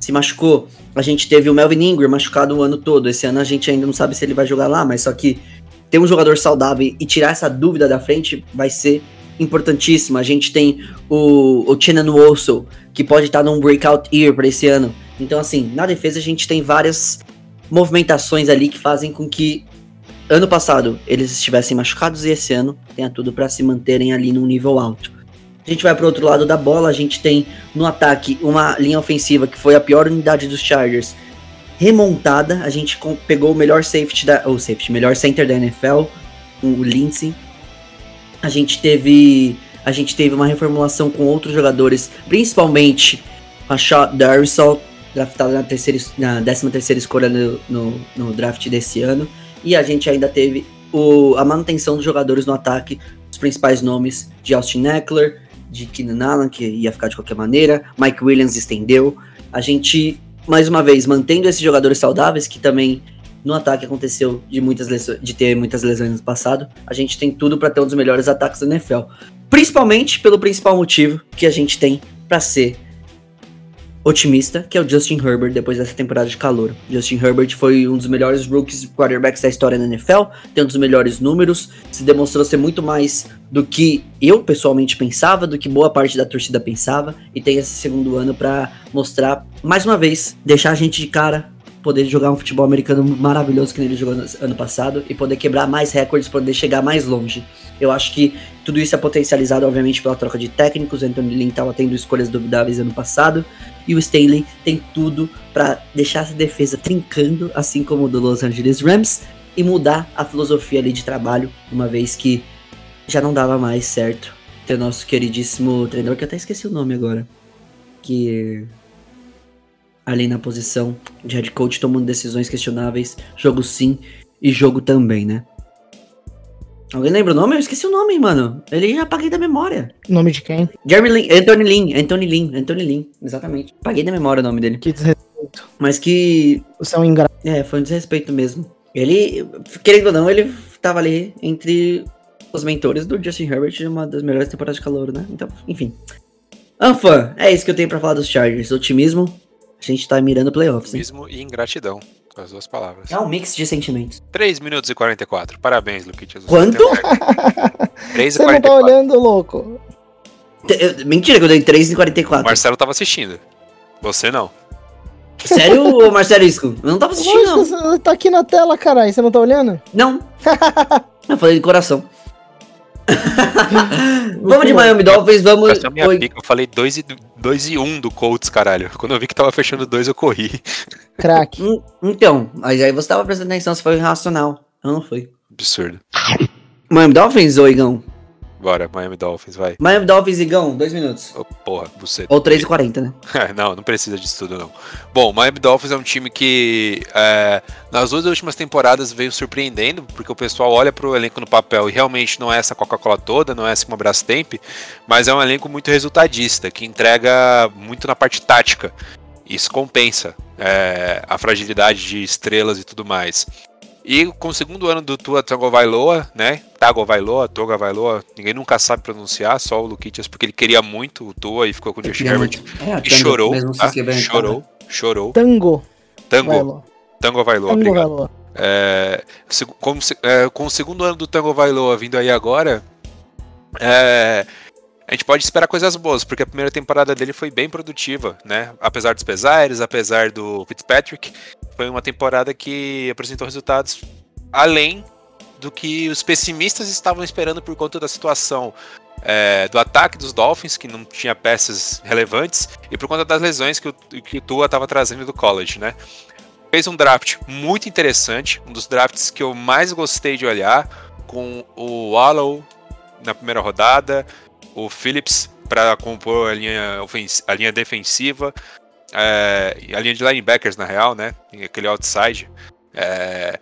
se machucou. A gente teve o Melvin Ingram machucado o ano todo. Esse ano a gente ainda não sabe se ele vai jogar lá, mas só que ter um jogador saudável e tirar essa dúvida da frente vai ser importantíssimo. A gente tem o, o Chenan Wosso, que pode estar num breakout year para esse ano. Então, assim, na defesa a gente tem várias movimentações ali que fazem com que ano passado eles estivessem machucados e esse ano tenha tudo para se manterem ali num nível alto. A gente vai para outro lado da bola, a gente tem no ataque uma linha ofensiva que foi a pior unidade dos Chargers, remontada. A gente pegou o melhor safety da, ou safety, melhor center da NFL, o Lindsay. A gente teve a gente teve uma reformulação com outros jogadores, principalmente a Shot Darisol, draftada na, terceira, na 13 terceira escolha no, no, no draft desse ano. E a gente ainda teve o, a manutenção dos jogadores no ataque, os principais nomes de Austin Eckler, de Keenan Allen, que ia ficar de qualquer maneira, Mike Williams estendeu. A gente, mais uma vez, mantendo esses jogadores saudáveis, que também no ataque aconteceu de, muitas de ter muitas lesões no passado, a gente tem tudo para ter um dos melhores ataques da NFL. Principalmente pelo principal motivo que a gente tem para ser otimista, que é o Justin Herbert depois dessa temporada de calor. Justin Herbert foi um dos melhores rookies quarterbacks da história da NFL, tem um dos melhores números, se demonstrou ser muito mais do que eu pessoalmente pensava, do que boa parte da torcida pensava, e tem esse segundo ano para mostrar mais uma vez, deixar a gente de cara, poder jogar um futebol americano maravilhoso que ele jogou no ano passado e poder quebrar mais recordes, poder chegar mais longe. Eu acho que tudo isso é potencializado, obviamente, pela troca de técnicos. O Anthony Lynn estava tendo escolhas duvidáveis ano passado. E o Staley tem tudo para deixar essa defesa trincando, assim como o do Los Angeles Rams, e mudar a filosofia ali de trabalho, uma vez que já não dava mais certo ter nosso queridíssimo treinador, que eu até esqueci o nome agora, que ali na posição de head coach tomando decisões questionáveis, jogo sim e jogo também, né? Alguém lembra o nome? Eu esqueci o nome, mano. Ele já apaguei da memória. Nome de quem? Jeremy Lin, Anthony Lin, Anthony Lin, Anthony Lin, exatamente. Paguei da memória o nome dele. Que desrespeito. Mas que, Você é um ingrato. é, foi um desrespeito mesmo. Ele, querendo ou não, ele tava ali entre os mentores do Justin Herbert de uma das melhores temporadas de calor, né? Então, enfim. Anfã, é isso que eu tenho pra falar dos Chargers. Otimismo, a gente tá mirando playoffs, hein? Mesmo e ingratidão. Com as duas palavras. É um mix de sentimentos. 3 minutos e 44. Parabéns, Luquitas. Quanto? 3 e Você não tá 44. olhando, louco. Te- eu- Mentira que eu dei 3 e 44. O Marcelo tava assistindo. Você não. Sério, ô Marcelisco? Eu não tava assistindo, Lógico, não. você tá aqui na tela, caralho. Você não tá olhando? Não. eu falei de coração. Vamos de Miami Dolphins, vamos. Essa é a minha Oi. pica. Eu falei 2 e, 2 e 1 do Colts, caralho. Quando eu vi que tava fechando 2, eu corri. Crack. Hum, Então, mas aí você tava prestando atenção se foi irracional. Eu não fui. Absurdo. Miami Dolphins ou Igão? Bora, Miami Dolphins, vai. Miami Dolphins, Igão, dois minutos. Ô, porra, você. Ou 3 e 40, né? não, não precisa disso tudo, não. Bom, Miami Dolphins é um time que é, nas duas últimas temporadas veio surpreendendo, porque o pessoal olha pro elenco no papel e realmente não é essa Coca-Cola toda, não é essa uma Brastemp, mas é um elenco muito resultadista, que entrega muito na parte tática. Isso compensa é, a fragilidade de estrelas e tudo mais. E com o segundo ano do Tua Tagovailoa, né? Tagovailoa, Toga Vailoa, ninguém nunca sabe pronunciar, só o Luquitas, porque ele queria muito o Tua e ficou com o Justin Herbert É, e chorou, tá? chorou, chorou. Tango. Tango, Vailó. Tango Vailoa, Tango, obrigado. Vailó. É, se- é, com o segundo ano do Tango Vailoa vindo aí agora, é, a gente pode esperar coisas boas, porque a primeira temporada dele foi bem produtiva, né? Apesar dos pesares, apesar do Fitzpatrick, foi uma temporada que apresentou resultados além do que os pessimistas estavam esperando por conta da situação é, do ataque dos Dolphins, que não tinha peças relevantes, e por conta das lesões que o, que o Tua estava trazendo do college, né? Fez um draft muito interessante, um dos drafts que eu mais gostei de olhar, com o Wallow na primeira rodada, o Phillips para compor a linha, a linha defensiva, é, a linha de linebackers na real, né? Aquele outside. É,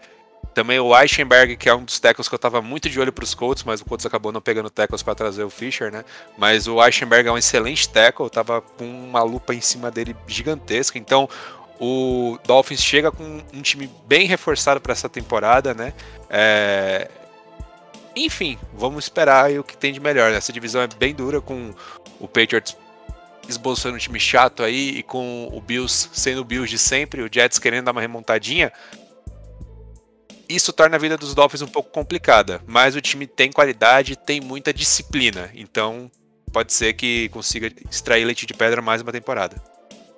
também o Eichenberg, que é um dos tackles que eu tava muito de olho para os Colts, mas o Colts acabou não pegando tackles para trazer o Fischer, né? Mas o Eichenberg é um excelente tackle, tava com uma lupa em cima dele gigantesca. Então, o Dolphins chega com um time bem reforçado para essa temporada, né? É, Enfim, vamos esperar aí o que tem de melhor. né? Essa divisão é bem dura, com o Patriots esboçando um time chato aí e com o Bills sendo o Bills de sempre, o Jets querendo dar uma remontadinha. Isso torna a vida dos Dolphins um pouco complicada, mas o time tem qualidade, tem muita disciplina, então pode ser que consiga extrair leite de pedra mais uma temporada.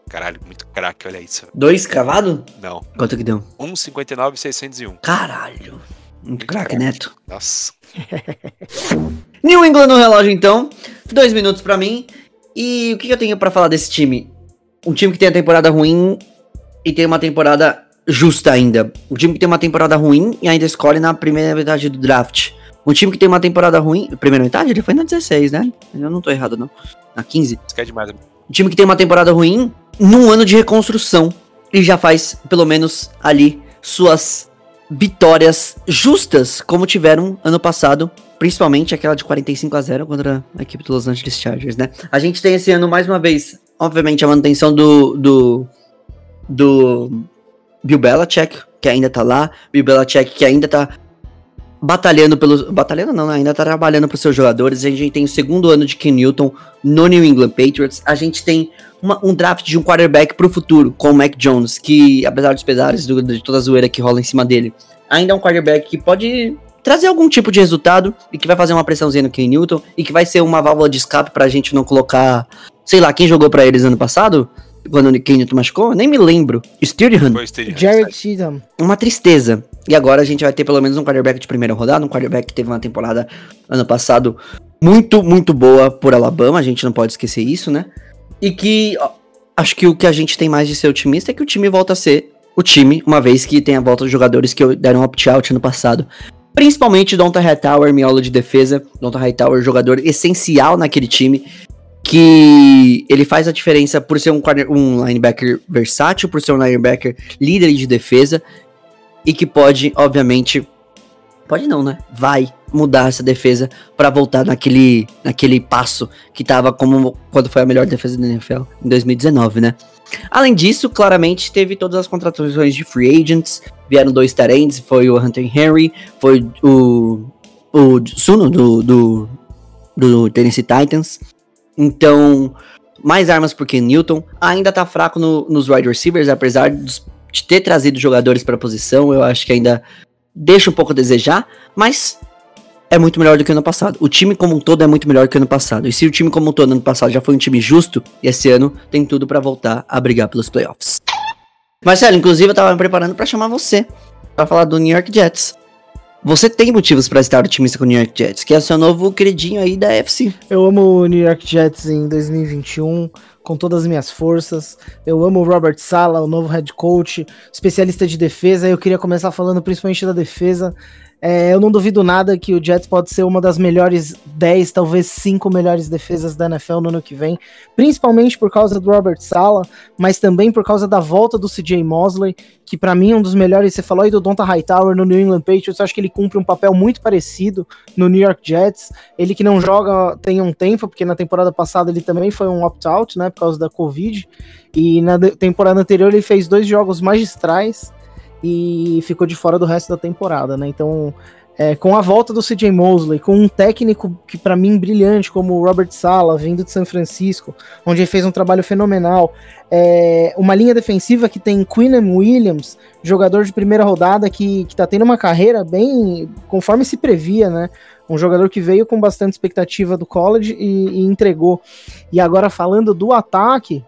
Caralho, muito craque, olha isso. Dois cravado? Não, Quanto que deu? 1,59 e 601. Caralho. Um craque, Neto. Nossa. New England no relógio, então. Dois minutos pra mim. E o que eu tenho pra falar desse time? Um time que tem a temporada ruim e tem uma temporada justa ainda. Um time que tem uma temporada ruim e ainda escolhe na primeira metade do draft. Um time que tem uma temporada ruim. Primeira metade? Ele foi na 16, né? Eu não tô errado, não. Na 15. Isso que é demais. Um time que tem uma temporada ruim num ano de reconstrução. E já faz, pelo menos, ali suas vitórias justas, como tiveram ano passado. Principalmente aquela de 45 a 0 contra a equipe do Los Angeles Chargers, né? A gente tem esse ano, mais uma vez, obviamente, a manutenção do. do. do Bill Belichick, que ainda tá lá. Bill Belichick, que ainda tá batalhando pelos. Batalhando não, né? ainda tá trabalhando pros seus jogadores. A gente tem o segundo ano de Ken Newton no New England Patriots. A gente tem uma- um draft de um quarterback pro futuro, com o Mac Jones, que, apesar dos pesares do- de toda a zoeira que rola em cima dele, ainda é um quarterback que pode trazer algum tipo de resultado e que vai fazer uma pressãozinha no Ken Newton e que vai ser uma válvula de escape pra gente não colocar. Sei lá, quem jogou pra eles ano passado? Quando o Newton machucou? Nem me lembro. Steve Jared Cheatham. uma tristeza. E agora a gente vai ter pelo menos um quarterback de primeira rodada, um quarterback que teve uma temporada ano passado muito, muito boa por Alabama, a gente não pode esquecer isso, né? E que ó, acho que o que a gente tem mais de ser otimista é que o time volta a ser o time, uma vez que tem a volta dos jogadores que deram opt-out no passado. Principalmente Donta Hightower, miolo de defesa. Donta Hightower, jogador essencial naquele time. Que ele faz a diferença por ser um, quarter- um linebacker versátil, por ser um linebacker líder de defesa e que pode, obviamente, pode não, né? Vai mudar essa defesa pra voltar naquele, naquele passo que tava como quando foi a melhor defesa da NFL em 2019, né? Além disso, claramente teve todas as contratações de free agents, vieram dois tarentes, foi o Hunter Henry, foi o o Suno do, do do Tennessee Titans. Então, mais armas por Ken Newton. Ainda tá fraco no- nos wide receivers, apesar de ter trazido jogadores pra posição, eu acho que ainda deixa um pouco a desejar, mas é muito melhor do que ano passado. O time como um todo é muito melhor que ano passado. E se o time como um todo ano passado já foi um time justo, esse ano tem tudo pra voltar a brigar pelos playoffs. Marcelo, inclusive eu tava me preparando pra chamar você pra falar do New York Jets. Você tem motivos pra estar otimista com o New York Jets, que é o seu novo queridinho aí da FC. Eu amo o New York Jets em 2021 com todas as minhas forças. Eu amo o Robert Sala, o novo head coach, especialista de defesa. Eu queria começar falando principalmente da defesa. É, eu não duvido nada que o Jets pode ser uma das melhores 10, talvez 5 melhores defesas da NFL no ano que vem, principalmente por causa do Robert Sala, mas também por causa da volta do CJ Mosley, que pra mim é um dos melhores. Você falou aí do Donta Hightower no New England Patriots, eu acho que ele cumpre um papel muito parecido no New York Jets. Ele que não joga tem um tempo, porque na temporada passada ele também foi um opt-out, né, causa da Covid. E na temporada anterior ele fez dois jogos magistrais e ficou de fora do resto da temporada, né? Então, é, com a volta do CJ Mosley, com um técnico que para mim brilhante como o Robert Sala, vindo de São Francisco, onde ele fez um trabalho fenomenal, é, uma linha defensiva que tem Quinnan Williams, jogador de primeira rodada que, que tá tendo uma carreira bem conforme se previa, né? Um jogador que veio com bastante expectativa do college e, e entregou. E agora falando do ataque,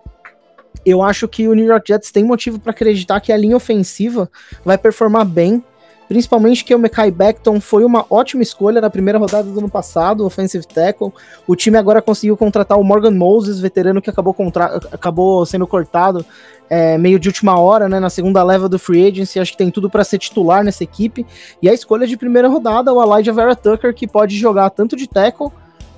eu acho que o New York Jets tem motivo para acreditar que a linha ofensiva vai performar bem, principalmente que o Mekai Beckton foi uma ótima escolha na primeira rodada do ano passado, offensive tackle. O time agora conseguiu contratar o Morgan Moses, veterano que acabou, contra... acabou sendo cortado é, meio de última hora, né, na segunda leva do free agency, acho que tem tudo para ser titular nessa equipe. E a escolha de primeira rodada, o Elijah Vera Tucker, que pode jogar tanto de tackle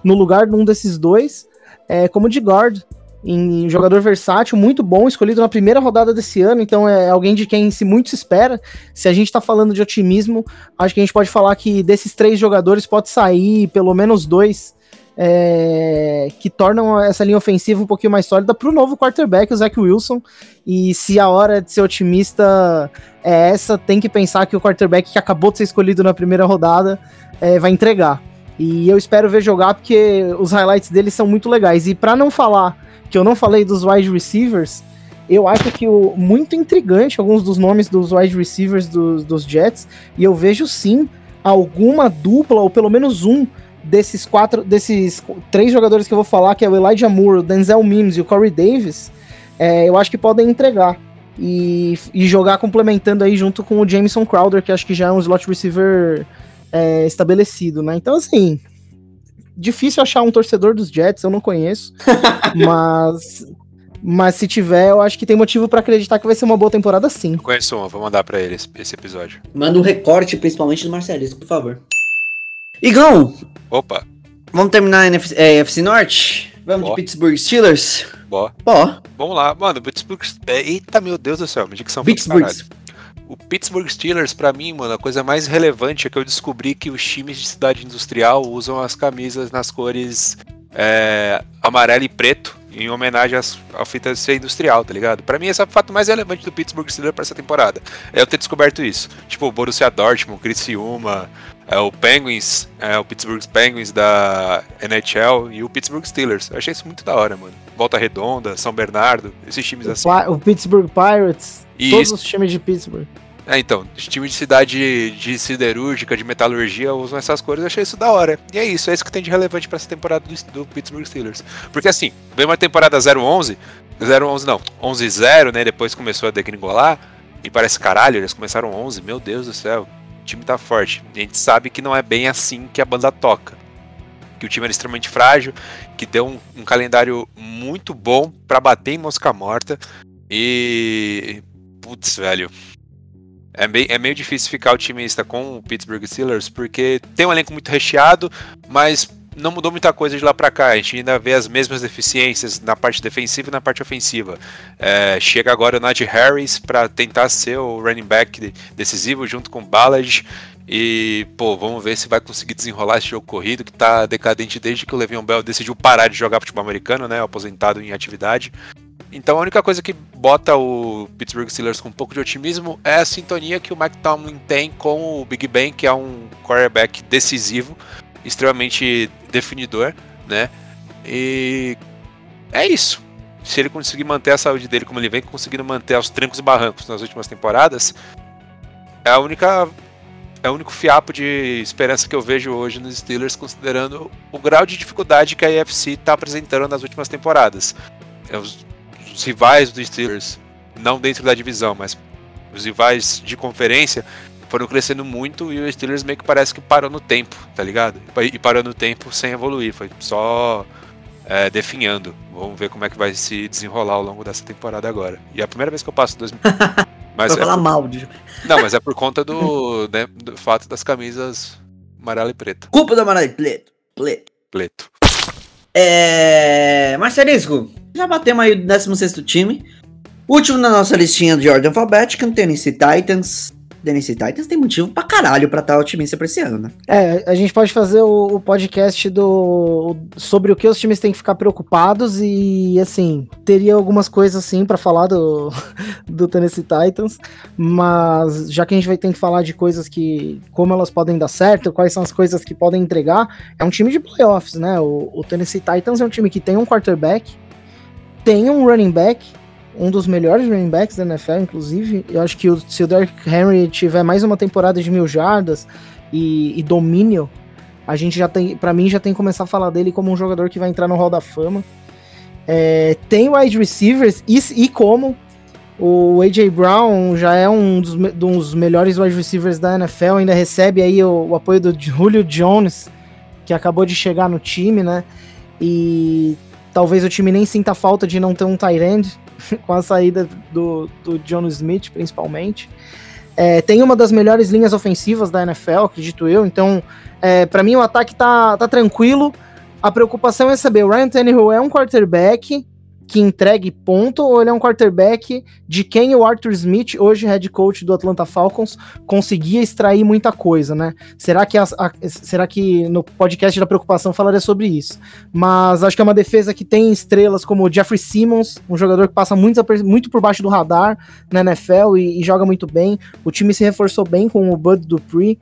no lugar de um desses dois, é, como de guard em jogador versátil, muito bom, escolhido na primeira rodada desse ano, então é alguém de quem se muito se espera. Se a gente tá falando de otimismo, acho que a gente pode falar que desses três jogadores pode sair pelo menos dois é, que tornam essa linha ofensiva um pouquinho mais sólida para o novo quarterback, o Zach Wilson. E se a hora de ser otimista é essa, tem que pensar que o quarterback que acabou de ser escolhido na primeira rodada é, vai entregar. E eu espero ver jogar porque os highlights dele são muito legais. E para não falar que eu não falei dos wide receivers, eu acho que o muito intrigante alguns dos nomes dos wide receivers dos, dos Jets, e eu vejo sim alguma dupla, ou pelo menos um desses quatro, desses três jogadores que eu vou falar, que é o Elijah Moore, o Denzel Mims e o Corey Davis, é, eu acho que podem entregar. e, e jogar complementando aí junto com o Jameson Crowder, que acho que já é um slot receiver é, estabelecido, né? Então, assim, difícil achar um torcedor dos Jets, eu não conheço, mas mas se tiver, eu acho que tem motivo pra acreditar que vai ser uma boa temporada sim. Eu conheço um, vou mandar pra ele esse, esse episódio. Manda um recorte, principalmente do Marcelisco, por favor. Igão, Opa, vamos terminar a NFC, é, NFC Norte? Vamos Ó. de Pittsburgh Steelers? bó. Ó, Vamos lá, mano, Pittsburgh. é, Eita, meu Deus do céu, minha dicção Pittsburgh. caralho. O Pittsburgh Steelers, pra mim, mano, a coisa mais relevante é que eu descobri que os times de cidade industrial usam as camisas nas cores é, amarelo e preto, em homenagem às, ao fita ser industrial, tá ligado? Pra mim, esse é o fato mais relevante do Pittsburgh Steelers pra essa temporada. É eu ter descoberto isso. Tipo, o Borussia Dortmund, Criciúma, é, o Penguins, é, o Pittsburgh Penguins da NHL e o Pittsburgh Steelers. Eu achei isso muito da hora, mano. Volta Redonda, São Bernardo, esses times O, assim. O Pittsburgh Pirates, E todos isso- os times de Pittsburgh. É, então, os times de cidade de siderúrgica, de metalurgia usam essas cores, eu achei isso da hora. E é isso, é isso que tem de relevante pra essa temporada do, do Pittsburgh Steelers. Porque assim, veio uma temporada 0-11, 0-11 não, 11-0, né, depois começou a degringolar, e parece caralho, eles começaram 11, meu Deus do céu, o time tá forte. E a gente sabe que não é bem assim que a banda toca. Que o time era extremamente frágil, que deu um, um calendário muito bom pra bater em mosca morta, e... Putz, velho, é meio, é meio difícil ficar otimista com o Pittsburgh Steelers, porque tem um elenco muito recheado, mas não mudou muita coisa de lá pra cá. A gente ainda vê as mesmas deficiências na parte defensiva e na parte ofensiva. É, chega agora o Najee Harris para tentar ser o running back de- decisivo junto com o Ballard. E, pô, vamos ver se vai conseguir desenrolar esse jogo corrido que tá decadente desde que o Le'Veon Bell decidiu parar de jogar futebol americano, né? Aposentado em atividade. Então a única coisa que bota o Pittsburgh Steelers com um pouco de otimismo é a sintonia que o Mike Tomlin tem com o Big Ben, que é um quarterback decisivo, extremamente definidor, né? E é isso. Se ele conseguir manter a saúde dele como ele vem conseguindo manter aos trancos e barrancos nas últimas temporadas, é a única é o único fiapo de esperança que eu vejo hoje nos Steelers, considerando o grau de dificuldade que a AFC está apresentando nas últimas temporadas. É, Os, os rivais dos Steelers, não dentro da divisão, mas os rivais de conferência foram crescendo muito e o Steelers meio que parece que parou no tempo, tá ligado? E parou no tempo sem evoluir, foi só é, definhando. Vamos ver como é que vai se desenrolar ao longo dessa temporada agora. E é a primeira vez que eu passo 2000. Mas pra é falar por- mal. De... não, mas é por conta do, né, do fato das camisas amarela e preta. Culpa do Amarelo. Pleto. Pleto. Pleto. É. Marcelisco, já batemos aí o 16 time. Último na nossa listinha de ordem alfabética, Tennessee Titans. Tennessee Titans tem motivo pra caralho pra estar otimista pra esse ano, né? É, a gente pode fazer o, o podcast do sobre o que os times têm que ficar preocupados e assim, teria algumas coisas assim pra falar do, do Tennessee Titans, mas já que a gente vai ter que falar de coisas que como elas podem dar certo, quais são as coisas que podem entregar, é um time de playoffs, né? O, o Tennessee Titans é um time que tem um quarterback, tem um running back, um dos melhores running backs da NFL, inclusive. Eu acho que o- se o Derrick Henry tiver mais uma temporada de mil jardas e, e domínio, a gente já tem, para mim, já tem que começar a falar dele como um jogador que vai entrar no Hall da Fama. É, tem wide receivers e, e como o AJ Brown já é um dos, dos melhores wide receivers da NFL, ainda recebe aí o, o apoio do Julio Jones, que acabou de chegar no time, né? E talvez o time nem sinta falta de não ter um tight end com a saída do, do John Smith, principalmente. É, tem uma das melhores linhas ofensivas da NFL, acredito eu. Então, é, para mim, o ataque tá, tá tranquilo. A preocupação é saber: o Ryan Tannehill é um quarterback que entregue ponto ou ele é um quarterback de quem o Arthur Smith, hoje head coach do Atlanta Falcons, conseguia extrair muita coisa, né? Será que, as- a- será que no podcast da preocupação falaria sobre isso? Mas acho que é uma defesa que tem estrelas como o Jeffrey Simmons, um jogador que passa muito, muito por baixo do radar na NFL e, e joga muito bem. O time se reforçou bem com o Bud Dupree.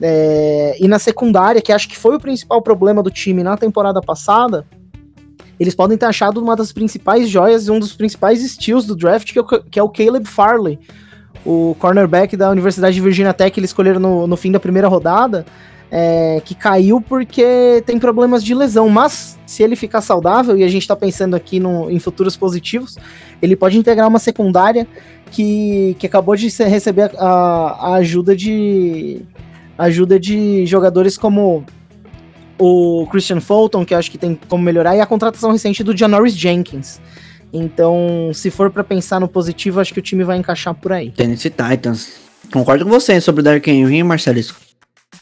É, e na secundária, que acho que foi o principal problema do time na temporada passada, eles podem ter achado uma das principais joias e um dos principais steals do draft, que é o, que é o Caleb Farley, o cornerback da Universidade de Virginia Tech, que eles escolheram no, no fim da primeira rodada. é, que caiu porque tem problemas de lesão. Mas se ele ficar saudável, e a gente tá pensando aqui no, em futuros positivos, ele pode integrar uma secundária que, que acabou de receber a, a ajuda de ajuda de jogadores como o Christian Fulton, que eu acho que tem como melhorar, e a contratação recente do Janoris Jenkins. Então, se for pra pensar no positivo, acho que o time vai encaixar por aí. Tennessee Titans. Concordo com você sobre o Derrick Henry, Marcelisco.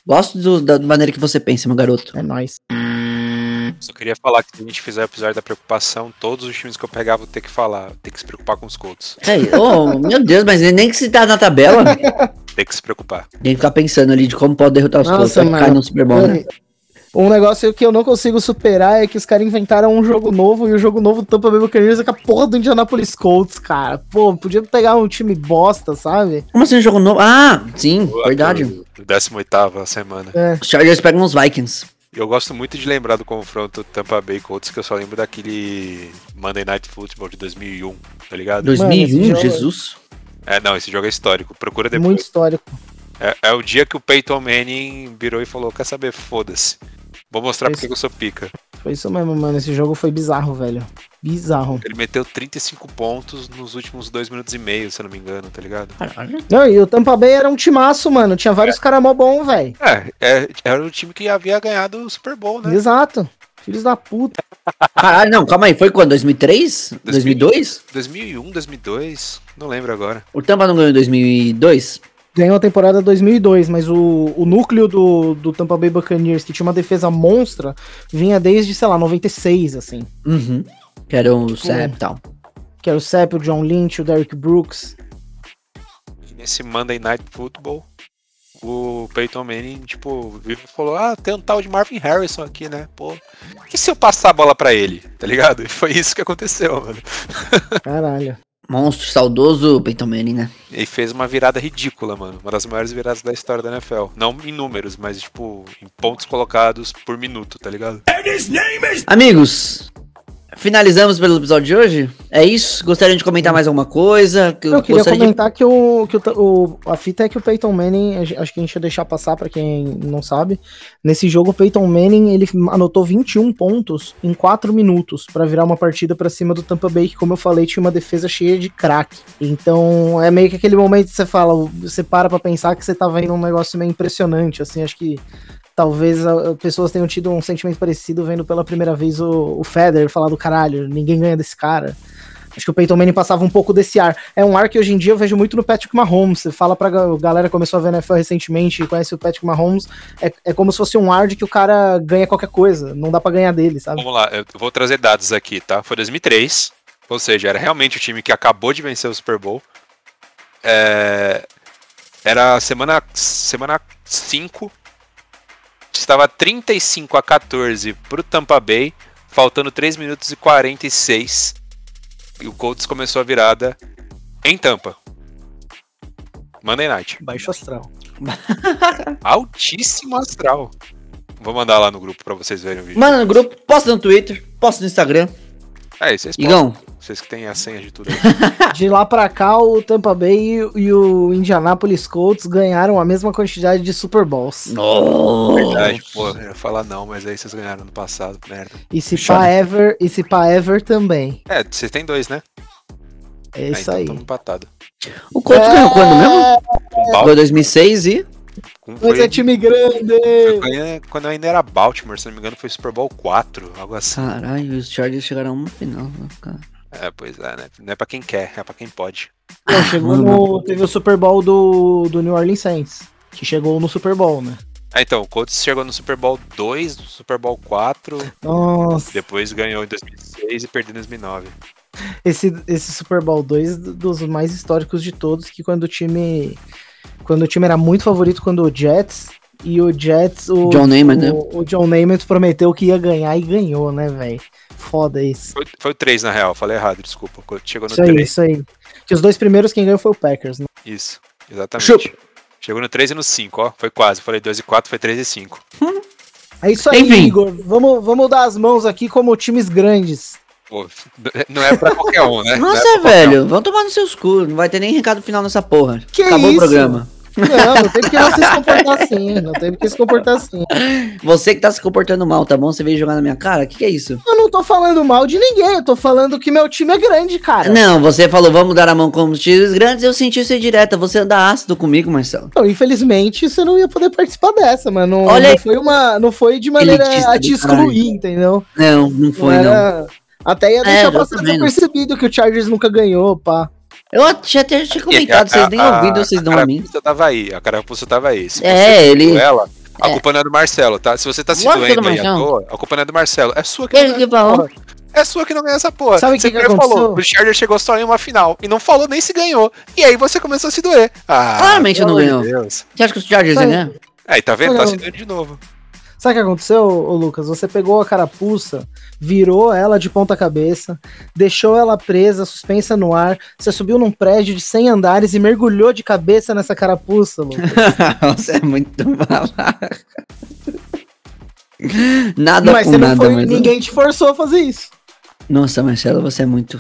Gosto do- da maneira que você pensa, meu garoto. É nóis. Só queria falar que se a gente fizer o episódio da preocupação, todos os times que eu pegar vou ter que falar, ter que se preocupar com os Colts. É, oh, meu Deus, mas nem que se tá na tabela, Tem que se preocupar. tem que ficar pensando ali de como pode derrotar os Colts pra cair no Super Bowl, né? Um negócio que eu não consigo superar é que os caras inventaram um jogo novo e o jogo novo do Tampa Bay Buccaneers é com a porra do Indianapolis Colts, cara. Pô, podia pegar um time bosta, sabe? Como assim, jogo novo? Ah, sim, verdade. Do 18ª semana. Os Chargers pegam os Vikings. Eu gosto muito de lembrar do confronto Tampa Bay Colts, que eu só lembro daquele Monday Night Football de 2001, tá ligado? 2001, jogo- Jesus. É, não, esse jogo é histórico. Procura depois. Muito histórico. É, é o dia que o Peyton Manning virou e falou: Quer saber? Foda-se. Vou mostrar porque que eu sou pica. Foi isso mesmo, mano. Esse jogo foi bizarro, velho. Bizarro. Ele meteu 35 pontos nos últimos dois minutos e meio, se eu não me engano, tá ligado? Caralho. Não, e o Tampa Bay era um timaço, mano. Tinha vários caras mó bom, velho. É, é, era o time que havia ganhado o Super Bowl, né? Exato. Filhos da puta. Caralho, não, calma aí. Foi quando? 2003? 2002? 2001, 2002, não lembro agora. O Tampa não ganhou em 2002? Ganhou a temporada 2002, mas o, o núcleo do, do Tampa Bay Buccaneers, que tinha uma defesa monstra, vinha desde, sei lá, 96, assim. Uhum. Que era o Sap e tal. Que era o Sepp, o John Lynch, o Derrick Brooks. E nesse Monday Night Football, o Peyton Manning, tipo, falou: Ah, tem um tal de Marvin Harrison aqui, né? Pô, e se eu passar a bola pra ele? Tá ligado? E foi isso que aconteceu, mano. Caralho. Monstro, saudoso Peyton Manning, né? E fez uma virada ridícula, mano. Uma das maiores viradas da história da NFL. Não em números, mas, tipo, em pontos colocados por minuto, tá ligado? Amigos, finalizamos pelo episódio de hoje? É isso? Gostaria de comentar mais alguma coisa? Que Eu queria gostaria de- comentar que, o, que o, o- a fita é que o Peyton Manning, acho que a gente ia deixar passar pra quem não sabe. Nesse jogo, o Peyton Manning ele anotou 21 pontos em 4 minutos pra virar uma partida pra cima do Tampa Bay, que, como eu falei, tinha uma defesa cheia de craque. Então é meio que aquele momento que você fala, você para pra pensar que você tá vendo um negócio meio impressionante. Assim, acho que talvez a- pessoas tenham tido um sentimento parecido vendo pela primeira vez o, o Federer falar do caralho, ninguém ganha desse cara. Acho que o Peyton Manning passava um pouco desse ar. É um ar que hoje em dia eu vejo muito no Patrick Mahomes. Você fala pra ga- galera que começou a ver NFL recentemente e conhece o Patrick Mahomes, é, é como se fosse um ar de que o cara ganha qualquer coisa. Não dá pra ganhar dele, sabe? Vamos lá, eu vou trazer dados aqui, tá? Foi 2003, ou seja, era realmente o time que acabou de vencer o Super Bowl. É, Era semana, semana 5, estava 35 a 14 pro Tampa Bay, faltando 3 minutos e 46. E o Colts começou a virada em Tampa. Monday Night. Baixo astral. Altíssimo astral. Vou mandar lá no grupo pra vocês verem o vídeo. Manda no grupo, posta no Twitter, posta no Instagram. É, vocês podem. Igão, Vocês que têm a senha de tudo aí. De lá pra cá, o Tampa Bay e, e o Indianapolis Colts ganharam a mesma quantidade de Super Bowls. Verdade, pô, eu ia falar não, mas aí vocês ganharam no passado, merda. E se pá ever, e se pá ever também. É, vocês têm dois, né? É Ah, isso então aí. empatado. O Colts ganhou quando mesmo? Com Foi Baltimore, 2006 e... Mas foi, é time grande! foi quando ainda era Baltimore, se não me engano, foi Super Bowl 4, algo assim. Caralho, os Chargers chegaram a uma final, cara. É, pois é, né? Não é pra quem quer, é pra quem pode. Pô, chegou no, teve o Super Bowl do, do New Orleans Saints, que chegou no Super Bowl, né? Ah, então, o Colts chegou no Super Bowl 2, no Super Bowl 4, Nossa, depois ganhou em 2006 e perdeu em 2009. esse, esse Super Bowl 2 dos mais históricos de todos, que quando o time quando o time era muito favorito quando o Jets e o Jets o John Namath, né? o, John Namath prometeu que ia ganhar e ganhou, né, velho? Foda isso. Foi, foi o 3, na real, falei errado, desculpa. Chegou no Isso aí, 3. isso aí. Que os dois primeiros quem ganhou foi o Packers, né? Isso, exatamente. Chupa. Chegou no 3 e no 5, ó. Foi quase. Falei 2 e 4, foi 3 e 5. É isso aí, Enfim. Igor. Vamos, vamos dar as mãos aqui como times grandes. Pô, não é pra qualquer um, né? Não é Nossa, qualquer velho, vão tomar nos seus cu. Não vai ter nem recado final nessa porra. Que Acabou isso? o programa. Não, não tem porque não se comportar assim. Não tem porque se comportar assim. Você que tá se comportando mal, tá bom? Você veio jogar na minha cara? O que, que é isso? Eu não tô falando mal de ninguém, eu tô falando que meu time é grande, cara. Não, você falou, vamos dar a mão com os tiros grandes, eu senti isso direta. Você anda ácido comigo, Marcelo. Então, infelizmente, você não ia poder participar dessa, mas não, Olha não foi uma. Não foi de maneira a te excluir, entendeu? Não, não foi, não. era- Até ia É, deixar eu passar também não. percebido que o Chargers nunca ganhou, pá. Eu já até tinha comentado, vocês nem ouviram, vocês dão a mim. tava aí, a carapuça tava aí. Se É, ele- ela, a é. culpa não é do Marcelo, tá? Se você tá se é do doendo aí à Marcelo. toa, a culpa não é do Marcelo. É sua que Ele não que ganha essa porra. É sua que não ganha essa porra. Sabe o que você que falou, o Charger chegou só em uma final e não falou nem se ganhou. E aí você começou a se doer. Ah, Claramente não ganhou. Deus. Você acha que os Chargers iam ganhar? Aí, tá vendo? Tá se doendo de novo. Sabe o que aconteceu, ô Lucas? Você pegou a carapuça, virou ela de ponta cabeça, deixou ela presa, suspensa no ar, você subiu num prédio de 100 andares e mergulhou de cabeça nessa carapuça, Lucas. Você é muito malaca. Nada Mas com nada, foi, mas... ninguém te forçou a fazer isso. Nossa, Marcelo, você é muito...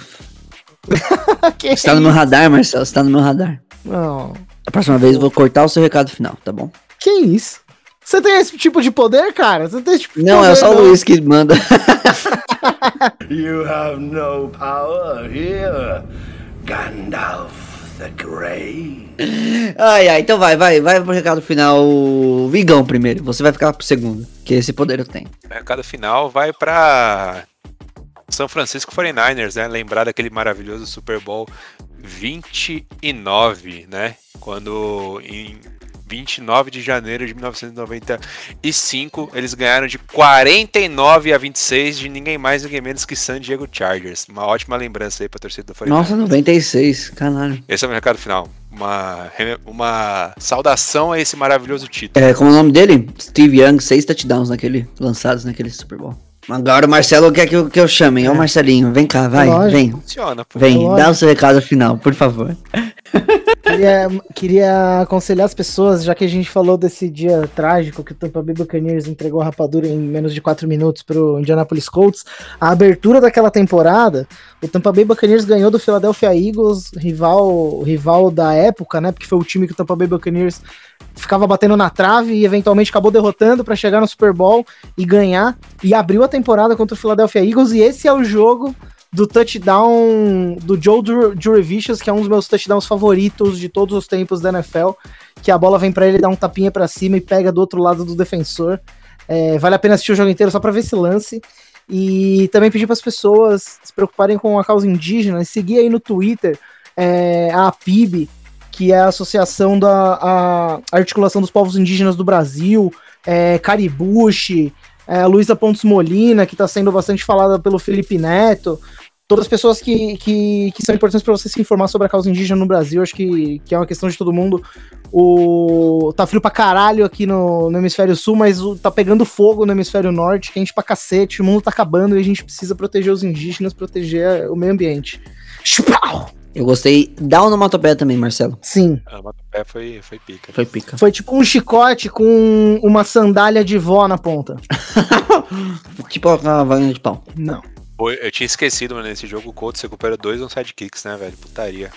Você tá no meu radar, Marcelo, você tá no meu radar. Não. A próxima vez eu vou cortar o seu recado final, tá bom? Que isso? Você tem esse tipo de poder, cara? Você tem esse tipo de Não, poder, é só o Luiz que manda. You have no power here, Gandalf the Grey. Ai, ai, então vai, vai, vai pro recado final. Vigão primeiro, você vai ficar pro segundo, que esse poder eu tenho. O recado final vai pra São Francisco 49ers, né? Lembrar daquele maravilhoso Super Bowl 29, né? Quando em 29 de janeiro de 1995 eles ganharam de 49 a 26 de ninguém mais ninguém menos que San Diego Chargers. Uma ótima lembrança aí pra torcida do 49ers. Nossa, 96, caralho. Esse é o meu recado final. Uma, uma saudação a esse maravilhoso título. É, como é o nome dele? Steve Young, seis touchdowns naquele, lançados naquele Super Bowl. Agora o Marcelo quer que eu, que eu chame, é o Marcelinho, vem cá, vai, Lógico. vem, Funciona, pô. vem, Lógico. dá o seu recado final, por favor. Queria, queria aconselhar as pessoas, já que a gente falou desse dia trágico que o Tampa Bay Buccaneers entregou a rapadura em menos de 4 minutos pro Indianapolis Colts, a abertura daquela temporada, o Tampa Bay Buccaneers ganhou do Philadelphia Eagles, rival, rival da época, né? Porque foi o time que o Tampa Bay Buccaneers ficava batendo na trave e eventualmente acabou derrotando para chegar no Super Bowl e ganhar e abriu a temporada contra o Philadelphia Eagles e esse é o jogo do touchdown do Joe Jurevicius, que é um dos meus touchdowns favoritos de todos os tempos da NFL, que a bola vem pra ele dar um tapinha pra cima e pega do outro lado do defensor. É, vale a pena assistir o jogo inteiro só pra ver esse lance. E também pedir para as pessoas se preocuparem com a causa indígena e seguir aí no Twitter é, a APIB, que é a Associação da a Articulação dos Povos Indígenas do Brasil, é, Caribuche, é, Luísa Pontes Molina, que está sendo bastante falada pelo Felipe Neto, todas as pessoas que, que, que são importantes para você se informar sobre a causa indígena no Brasil, acho que, que é uma questão de todo mundo. O tá frio pra caralho aqui no, no hemisfério sul, mas o, tá pegando fogo no hemisfério norte, quente pra cacete, o mundo tá acabando e a gente precisa proteger os indígenas, proteger o meio ambiente. Chupau! Eu gostei da onomatopeia também, Marcelo. Sim, Ah, mas o pé foi, foi pica. Foi pica. foi tipo um chicote com uma sandália de vó na ponta. tipo uma varinha de pau. Não. Pô, Eu tinha esquecido, mano, nesse jogo o Colts recupera dois on sidekicks, né, velho? Putaria.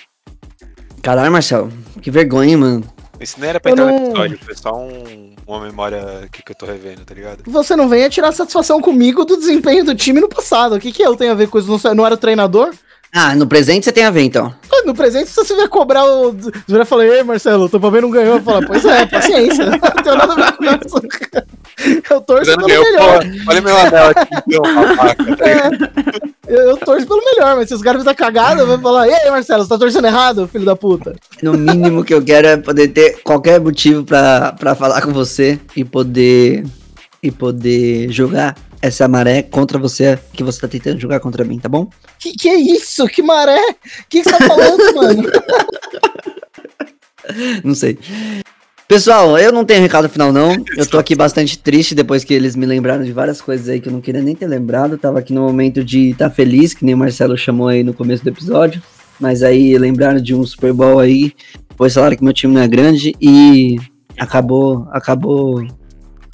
Caralho, Marcelo, que vergonha, hein, mano. Isso nem era pra Eu entrar não- no episódio, foi só um- uma memória aqui que eu tô revendo, tá ligado? Você não venha tirar satisfação comigo do desempenho do time no passado. O que, que eu tenho a ver com isso? Não Não era treinador? Ah, no presente você tem a ver, então. Ah, No presente, se você vier cobrar o. Você vai falar, ei, Marcelo, o Tampa Bay não ganhou. Eu falo, pois é, paciência. Não tem nada a ver com isso. Eu torço pelo ganhou, melhor. porra. Olha meu anel aqui, babaca, tá? É, eu, eu torço pelo melhor, mas se os caras fizerem cagada, vai falar, ei, Marcelo, você tá torcendo errado, filho da puta. No mínimo que eu quero é poder ter qualquer motivo pra, pra falar com você e poder e poder jogar essa maré contra você que você tá tentando jogar contra mim, tá bom? Que que é isso? Que maré? O que, que você tá falando, mano? Não sei. Pessoal, eu não tenho recado final não. Eu tô aqui bastante triste depois que eles me lembraram de várias coisas aí que eu não queria nem ter lembrado. Tava aqui no momento de estar tá feliz, que nem o Marcelo chamou aí no começo do episódio. Mas aí lembraram de um Super Bowl aí, depois falaram que meu time não é grande e acabou, acabou,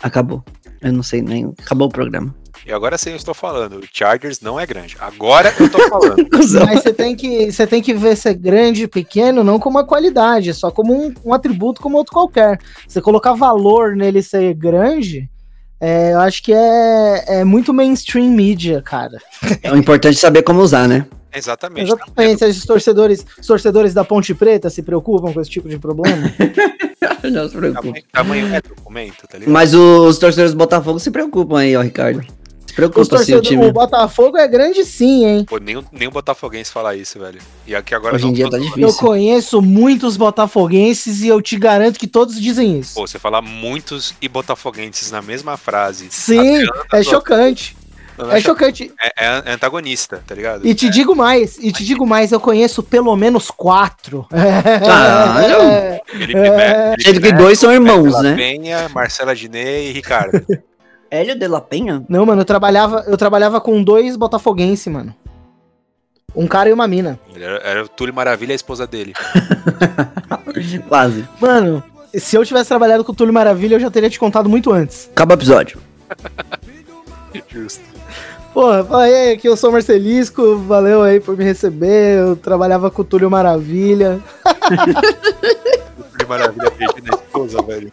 acabou. Eu não sei nem, acabou o programa. E agora sim eu estou falando, o Chargers não é grande. Agora eu tô falando. Mas você tem que, você tem que ver ser grande e pequeno não como uma qualidade, só como um, um atributo como outro qualquer. Você colocar valor nele ser grande, é, eu acho que é, é muito mainstream media, cara. É importante saber como usar, né? Exatamente. Exatamente. Os torcedores, os torcedores da Ponte Preta se preocupam com esse tipo de problema. Não se preocupe. Tamanho, tamanho é documento, tá ligado? Mas os torcedores do Botafogo se preocupam aí, ó, Ricardo. Se preocupa se o time. o Botafogo é grande sim, hein? Pô, nem, nem o Botafoguense fala isso, velho. E aqui agora Hoje em não dia tá difícil. Eu conheço muitos botafoguenses e eu te garanto que todos dizem isso. Pô, você falar muitos e botafoguenses na mesma frase. Sim, adianta, é pô. chocante. Não É chocante. É, é antagonista, tá ligado? E te digo mais, e te digo mais, eu conheço pelo menos quatro. Felipe É. Neto, Sendo que Neto, dois são irmãos, né? Penha, Marcela Diné e Ricardo. Hélio de la Penha? Não, mano, eu trabalhava, eu trabalhava com dois botafoguenses, mano. Um cara e uma mina. Ele Era, era o Túlio Maravilha e a esposa dele. Quase. Mano, se eu tivesse trabalhado com o Túlio Maravilha, eu já teria te contado muito antes. Acaba o episódio. Justo. Porra, fala aí, aqui eu sou o Marcelisco, valeu aí por me receber. Eu trabalhava com o Túlio Maravilha. Túlio Maravilha a esposa, velho.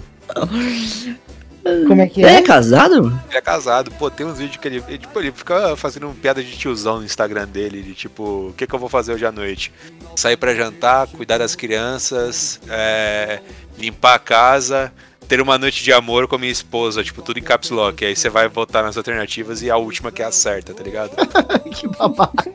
Como é que Ele é é? casado? Ele é casado, pô, tem uns vídeos que ele, ele, tipo, ele fica fazendo piada de tiozão no Instagram dele, de tipo, o que, que eu vou fazer hoje à noite? Sair pra jantar, cuidar das crianças, é, limpar a casa, ter uma noite de amor com a minha esposa, tipo, tudo em caps lock. Aí você vai votar nas alternativas e a última que é a certa, tá ligado? que babaca.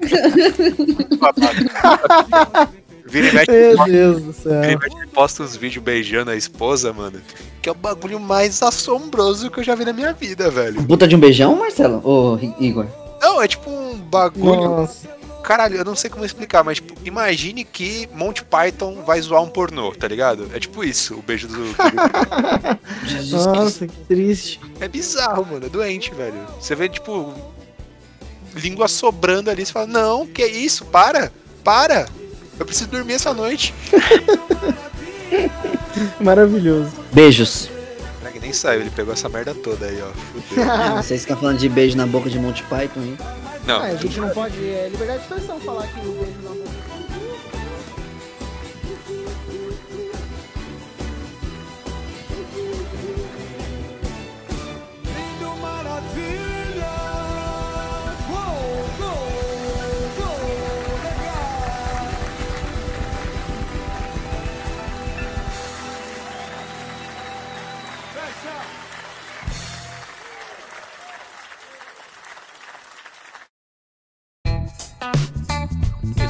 Vira e mexe, Meu Deus do vira e céu. mexe, ele posta uns vídeos beijando a esposa, mano. Que é o bagulho mais assombroso que eu já vi na minha vida, velho. Puta de um beijão, Marcelo? Ô, Igor. Não, é tipo um bagulho. Nossa. Caralho, eu não sei como explicar, mas tipo, imagine que Monty Python vai zoar um pornô, tá ligado? É tipo isso, o beijo do. Nossa, que triste. é bizarro, mano, é doente, velho. Você vê, tipo, língua sobrando ali, você fala, não, que isso? Para! Para! Eu preciso dormir essa noite. Maravilhoso. Beijos. Caraca, nem saiu, ele pegou essa merda toda aí, ó. Fudeu. Vocês ficam falando de beijo na boca de Monty Python aí. Não, Ah, a gente não pode. É liberdade de expressão falar que o beijo não.